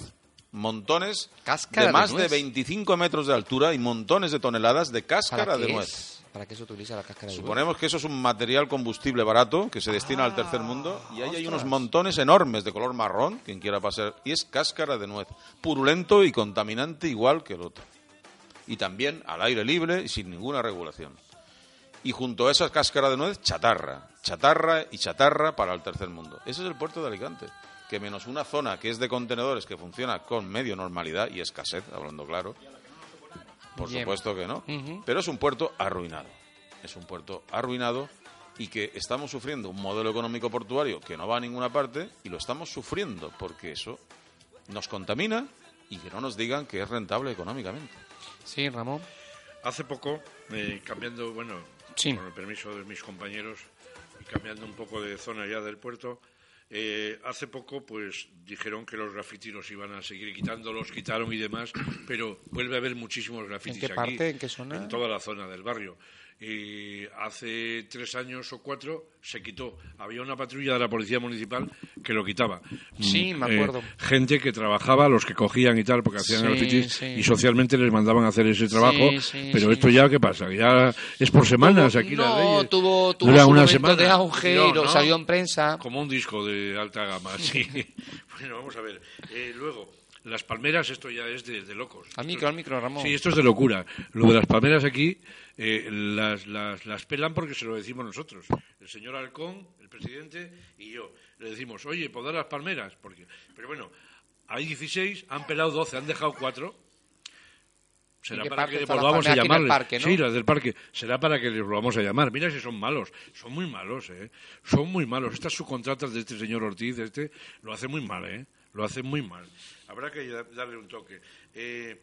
Montones de más de, 25 metros de altura y montones de toneladas de cáscara de nuez. ¿Para qué se utiliza la cáscara de Suponemos que eso es un material combustible barato que se destina al tercer mundo y ahí hay unos montones enormes de color marrón, quien quiera pasar, y es cáscara de nuez, purulento y contaminante igual que el otro. Y también al aire libre y sin ninguna regulación. Y junto a esa cáscara de nuez, chatarra, chatarra y chatarra para el tercer mundo. Ese es el puerto de Alicante que menos una zona que es de contenedores que funciona con medio normalidad y escasez, hablando claro, por supuesto que no. Pero es un puerto arruinado. Es un puerto arruinado y que estamos sufriendo un modelo económico portuario que no va a ninguna parte y lo estamos sufriendo porque eso nos contamina y que no nos digan que es rentable económicamente. Sí, Ramón. Hace poco, eh, cambiando, bueno, Sí. con el permiso de mis compañeros y cambiando un poco de zona ya del puerto, eh, hace poco pues dijeron que los grafitis los iban a seguir quitando, los quitaron y demás, pero vuelve a haber muchísimos grafitis ¿En qué aquí, parte? ¿En qué zona? En toda la zona del barrio. Y hace tres años o cuatro se quitó. Había una patrulla de la policía municipal que lo quitaba. Sí, Mm, me eh, acuerdo. gente que trabajaba, los que cogían y tal, porque hacían Sí, grafitis sí. y socialmente les mandaban a hacer ese trabajo. Sí, pero esto ya, ¿qué pasa? Ya es por semanas Tuvo- aquí no, las leyes. tuvo, tuvo Dura una semana. de auge No, y lo- no. salió en prensa. Como un disco de alta gama, sí. bueno, vamos a ver. Eh, luego, las palmeras, esto ya es de, de locos. Al micro, al micro, Ramón. Sí, esto es de locura. Lo de las palmeras aquí eh, las, las, las pelan porque se lo decimos nosotros. El señor Halcón, el presidente y yo. Le decimos, oye, ¿podar las palmeras? Porque, pero bueno, hay 16, han pelado 12, han dejado 4. Será para que les volvamos a parque, ¿no? Sí, las del parque. Será para que les volvamos a llamar. Mira si son malos. Son muy malos, ¿eh? Son muy malos. Estas subcontratas de este señor Ortiz, de este, lo hace muy mal, ¿eh? Lo hace muy mal. Habrá que da- darle un toque. Eh,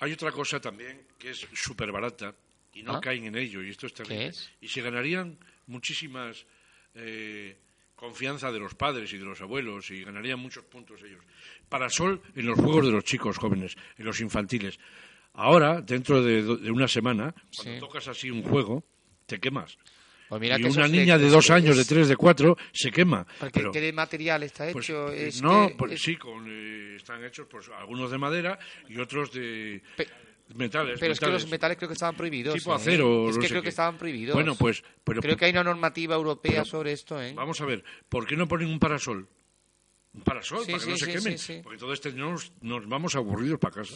hay otra cosa también que es súper barata y no ¿Ah? caen en ello, y esto es terrible. Y se ganarían muchísimas eh, confianza de los padres y de los abuelos y ganarían muchos puntos ellos. Parasol en los juegos de los chicos jóvenes, en los infantiles. Ahora, dentro de, una semana, cuando Sí. tocas así un juego, te quemas. Pues mira y que una niña de dos años, de es- tres, de cuatro, se quema. porque Pero- ¿Qué de material está pues, hecho? eh, Es no, que- pues es- sí, con, eh, están hechos pues, algunos de madera y otros de Pe- metales. Pero es que metales. los metales creo que estaban prohibidos. Tipo ¿eh? acero, Es no que sé creo qué. que estaban prohibidos. Bueno, pues, pero- creo que hay una normativa europea sobre esto, ¿eh? Vamos a ver, ¿por qué no ponen un parasol? Un parasol, Sí, para que sí, no se quemen. sí. Porque todo este nos, nos vamos aburridos para casa.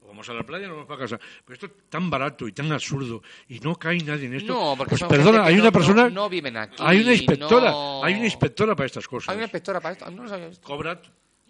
O vamos a la playa nos vamos para casa. Pero esto es tan barato y tan absurdo y no cae nadie en esto. No, porque pues perdona, hay no- una persona. no- no viven aquí, Hay una inspectora. Hay una inspectora para estas cosas. Hay una inspectora para esto. No lo sabía esto. Cobra.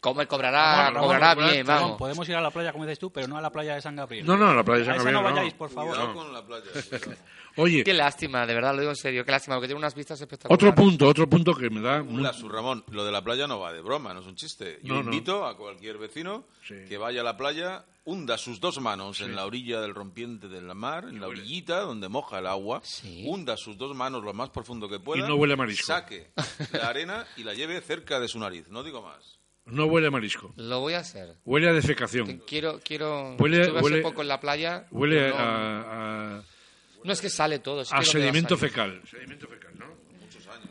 Come- cobrará, Ramón, cobrará Ramón, bien, Ramón, vamos. Podemos ir a la playa, como dices tú, pero no a la playa de San Gabriel. No, no, a la playa de San A esa Gabriel. no no. vayáis, por favor. Cuidado con la playa. Oye, Qué lástima, de verdad, lo digo en serio. Qué lástima, porque tiene unas vistas espectaculares. otro punto, otro punto que me da. un- su Ramón, lo de la playa no va de broma, no es un chiste. Yo No, no. invito a cualquier vecino Sí. que vaya a la playa, hunda sus dos manos en la orilla del rompiente de la mar, en la huele. orillita donde moja el agua, Sí. hunda sus dos manos lo más profundo que pueda, Y no huele a marisco. saque la arena y la lleve cerca de su nariz, no digo más. No huele a marisco. Lo voy a hacer. Huele a defecación. Quiero, quiero. Huele- estuve hace huele- poco en la playa. Huele no, a, a, no es que sale todo. es a que que sedimento fecal. Sedimento fecal, ¿no? Muchos años.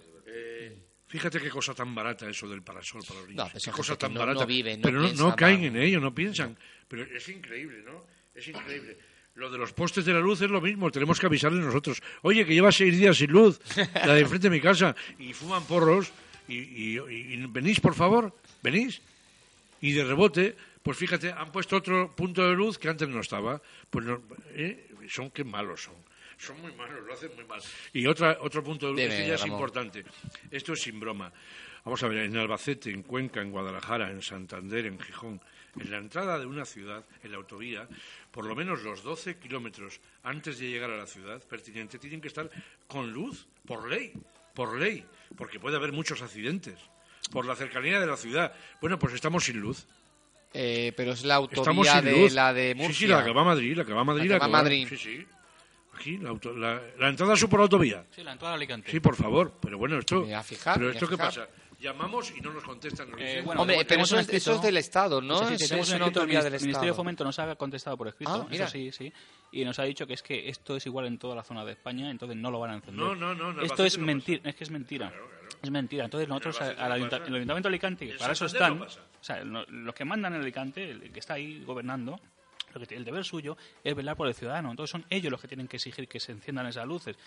fíjate qué cosa tan barata eso del parasol para niños. No, pero qué cosa tan no- barata. no viven, pero no, caen en ello, no piensan. Pero es increíble, ¿no? Es increíble. Lo de los postes de la luz es lo mismo, tenemos que avisarles nosotros. Oye, que lleva seis días sin luz, la de enfrente de mi casa, y fuman porros, y, y- y- y venís, por favor, venís. Y de rebote, pues fíjate, han puesto otro punto de luz que antes no estaba. Pues no- ¿eh? son qué malos son. Son muy malos, lo hacen muy mal. Y otra, otro punto de luz, este ya es Ramón. importante. Esto es sin broma. Vamos a ver, en Albacete, en Cuenca, en Guadalajara, en Santander, en Gijón, en la entrada de una ciudad, en la autovía, por lo menos los 12 kilómetros antes de llegar a la ciudad pertinente tienen que estar con luz, por ley, por ley, porque puede haber muchos accidentes, por la cercanía de la ciudad. Bueno, pues estamos sin luz. Eh, pero es la Estamos autovía sin de luz. la de Murcia. Sí, sí, la que va a Madrid, la que va a Madrid. La que va a Madrid. Sí, sí. Aquí, la, auto- la- la entrada es por la autovía. Sí, la entrada de Alicante. Sí, por favor. Pero bueno, esto. Me voy a fijar, pero me voy a esto qué fijar. pasa? Llamamos y no nos contestan. Eh, bueno, Hombre, pero tenemos eso un es, eso escrito- es del Estado, ¿no? Sí, sí, Es- tenemos es un una escrito del autovía del Ministerio de Estado. Fomento nos ha contestado por escrito, Ah, mira. eso sí, sí, y nos ha dicho que es que esto es igual en toda la zona de España, entonces no lo van a encender. No, no, no, Esto es no mentira, es que es mentira. Es mentira. Entonces nosotros En al el Ayuntamiento de Alicante, que para eso están, o sea, los que mandan en Alicante, el que está ahí gobernando, lo que tiene el deber suyo es velar por el ciudadano. Entonces son ellos los que tienen que exigir que se enciendan esas luces.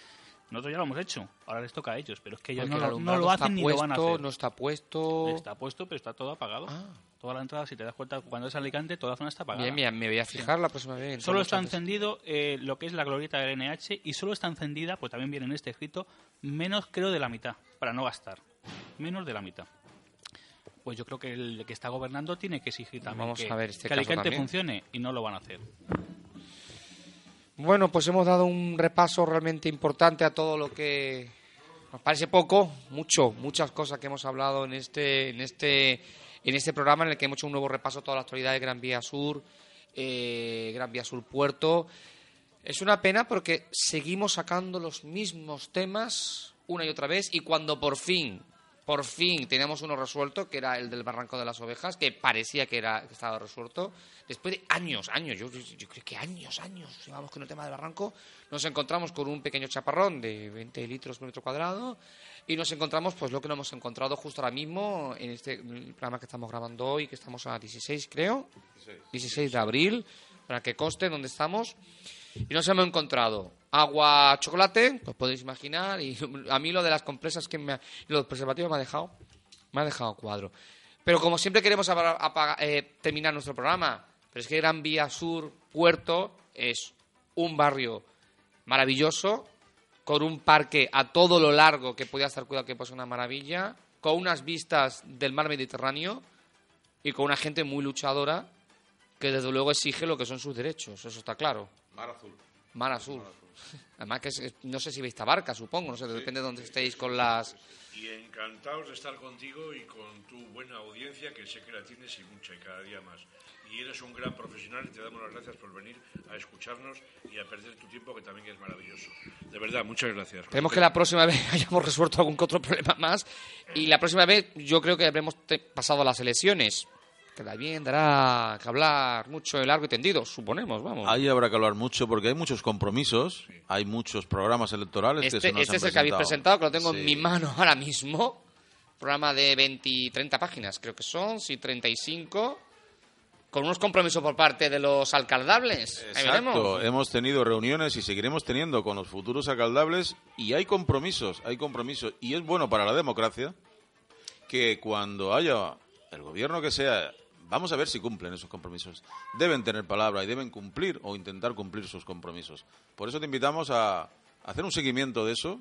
Nosotros ya lo hemos hecho, ahora les toca a ellos, pero es que ellos Porque no, lo- no hacen ni lo van a hacer. No está puesto. Está puesto, pero está todo apagado. Ah. Toda la entrada, si te das cuenta, cuando es Alicante, toda la zona está apagada. Bien, bien, me voy a fijar la próxima vez. Solo está encendido eh, lo que es la glorieta del NH y solo está encendida, pues también viene en este escrito, menos creo de la mitad, para no gastar. Menos de la mitad. Pues yo creo que el que está gobernando tiene que exigir también Vamos que, a ver este que Alicante funcione y no lo van a hacer. Bueno, pues hemos dado un repaso realmente importante a todo lo que nos parece poco, mucho, muchas cosas que hemos hablado en este, en este en este programa en el que hemos hecho un nuevo repaso a toda la actualidad de Gran Vía Sur, eh, Gran Vía Sur Puerto. Es una pena porque seguimos sacando los mismos temas una y otra vez y cuando por fin, por fin tenemos uno resuelto, que era el del Barranco de las Ovejas, que parecía que, era, que estaba resuelto, después de años, años, yo, yo creo que años, años, llevamos con el tema del Barranco, nos encontramos con un pequeño chaparrón de 20 litros por metro cuadrado y nos encontramos pues lo que nos hemos encontrado justo ahora mismo en este programa que estamos grabando hoy, que estamos a 16 creo, 16 de abril, para que conste dónde estamos. Y nos hemos encontrado agua, chocolate, pues podéis imaginar, y a mí lo de las compresas que me, los preservativos me ha dejado, me ha dejado cuadro. Pero como siempre queremos eh, terminar nuestro programa, pero es que Gran Vía Sur Puerto es un barrio maravilloso, con un parque a todo lo largo que podía estar cuidado que pues una maravilla, con unas vistas del mar Mediterráneo y con una gente muy luchadora que desde luego exige lo que son sus derechos, eso está claro. Mar azul. Mar azul. Además que no sé si veis barca, supongo, no sé, depende de dónde estéis con las... Y encantados de estar contigo y con tu buena audiencia, que sé que la tienes y mucha y cada día más y eres un gran profesional y te damos las gracias por venir a escucharnos y a perder tu tiempo, que también es maravilloso. De verdad, muchas gracias. Esperemos que la próxima vez hayamos resuelto algún otro problema más y la próxima vez yo creo que habremos pasado las elecciones. Queda bien, dará que hablar mucho, largo y tendido, suponemos, vamos. Ahí habrá que hablar mucho porque hay muchos compromisos, hay muchos programas electorales este, que Este es el que habéis presentado, que lo tengo en mi mano ahora mismo. Programa de 20, 30 páginas, creo que son, sí, 35 con unos compromisos por parte de los alcaldables. Exacto, hemos tenido reuniones y seguiremos teniendo con los futuros alcaldables y hay compromisos, hay compromisos y es bueno para la democracia que cuando haya el gobierno que sea, vamos a ver si cumplen esos compromisos. Deben tener palabra y deben cumplir o intentar cumplir sus compromisos. Por eso te invitamos a hacer un seguimiento de eso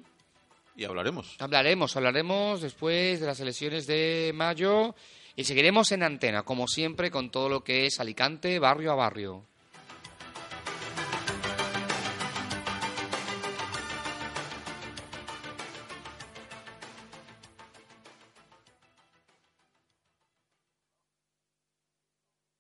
y hablaremos. Hablaremos, hablaremos después de las elecciones de mayo y seguiremos en antena, como siempre, con todo lo que es Alicante, barrio a barrio.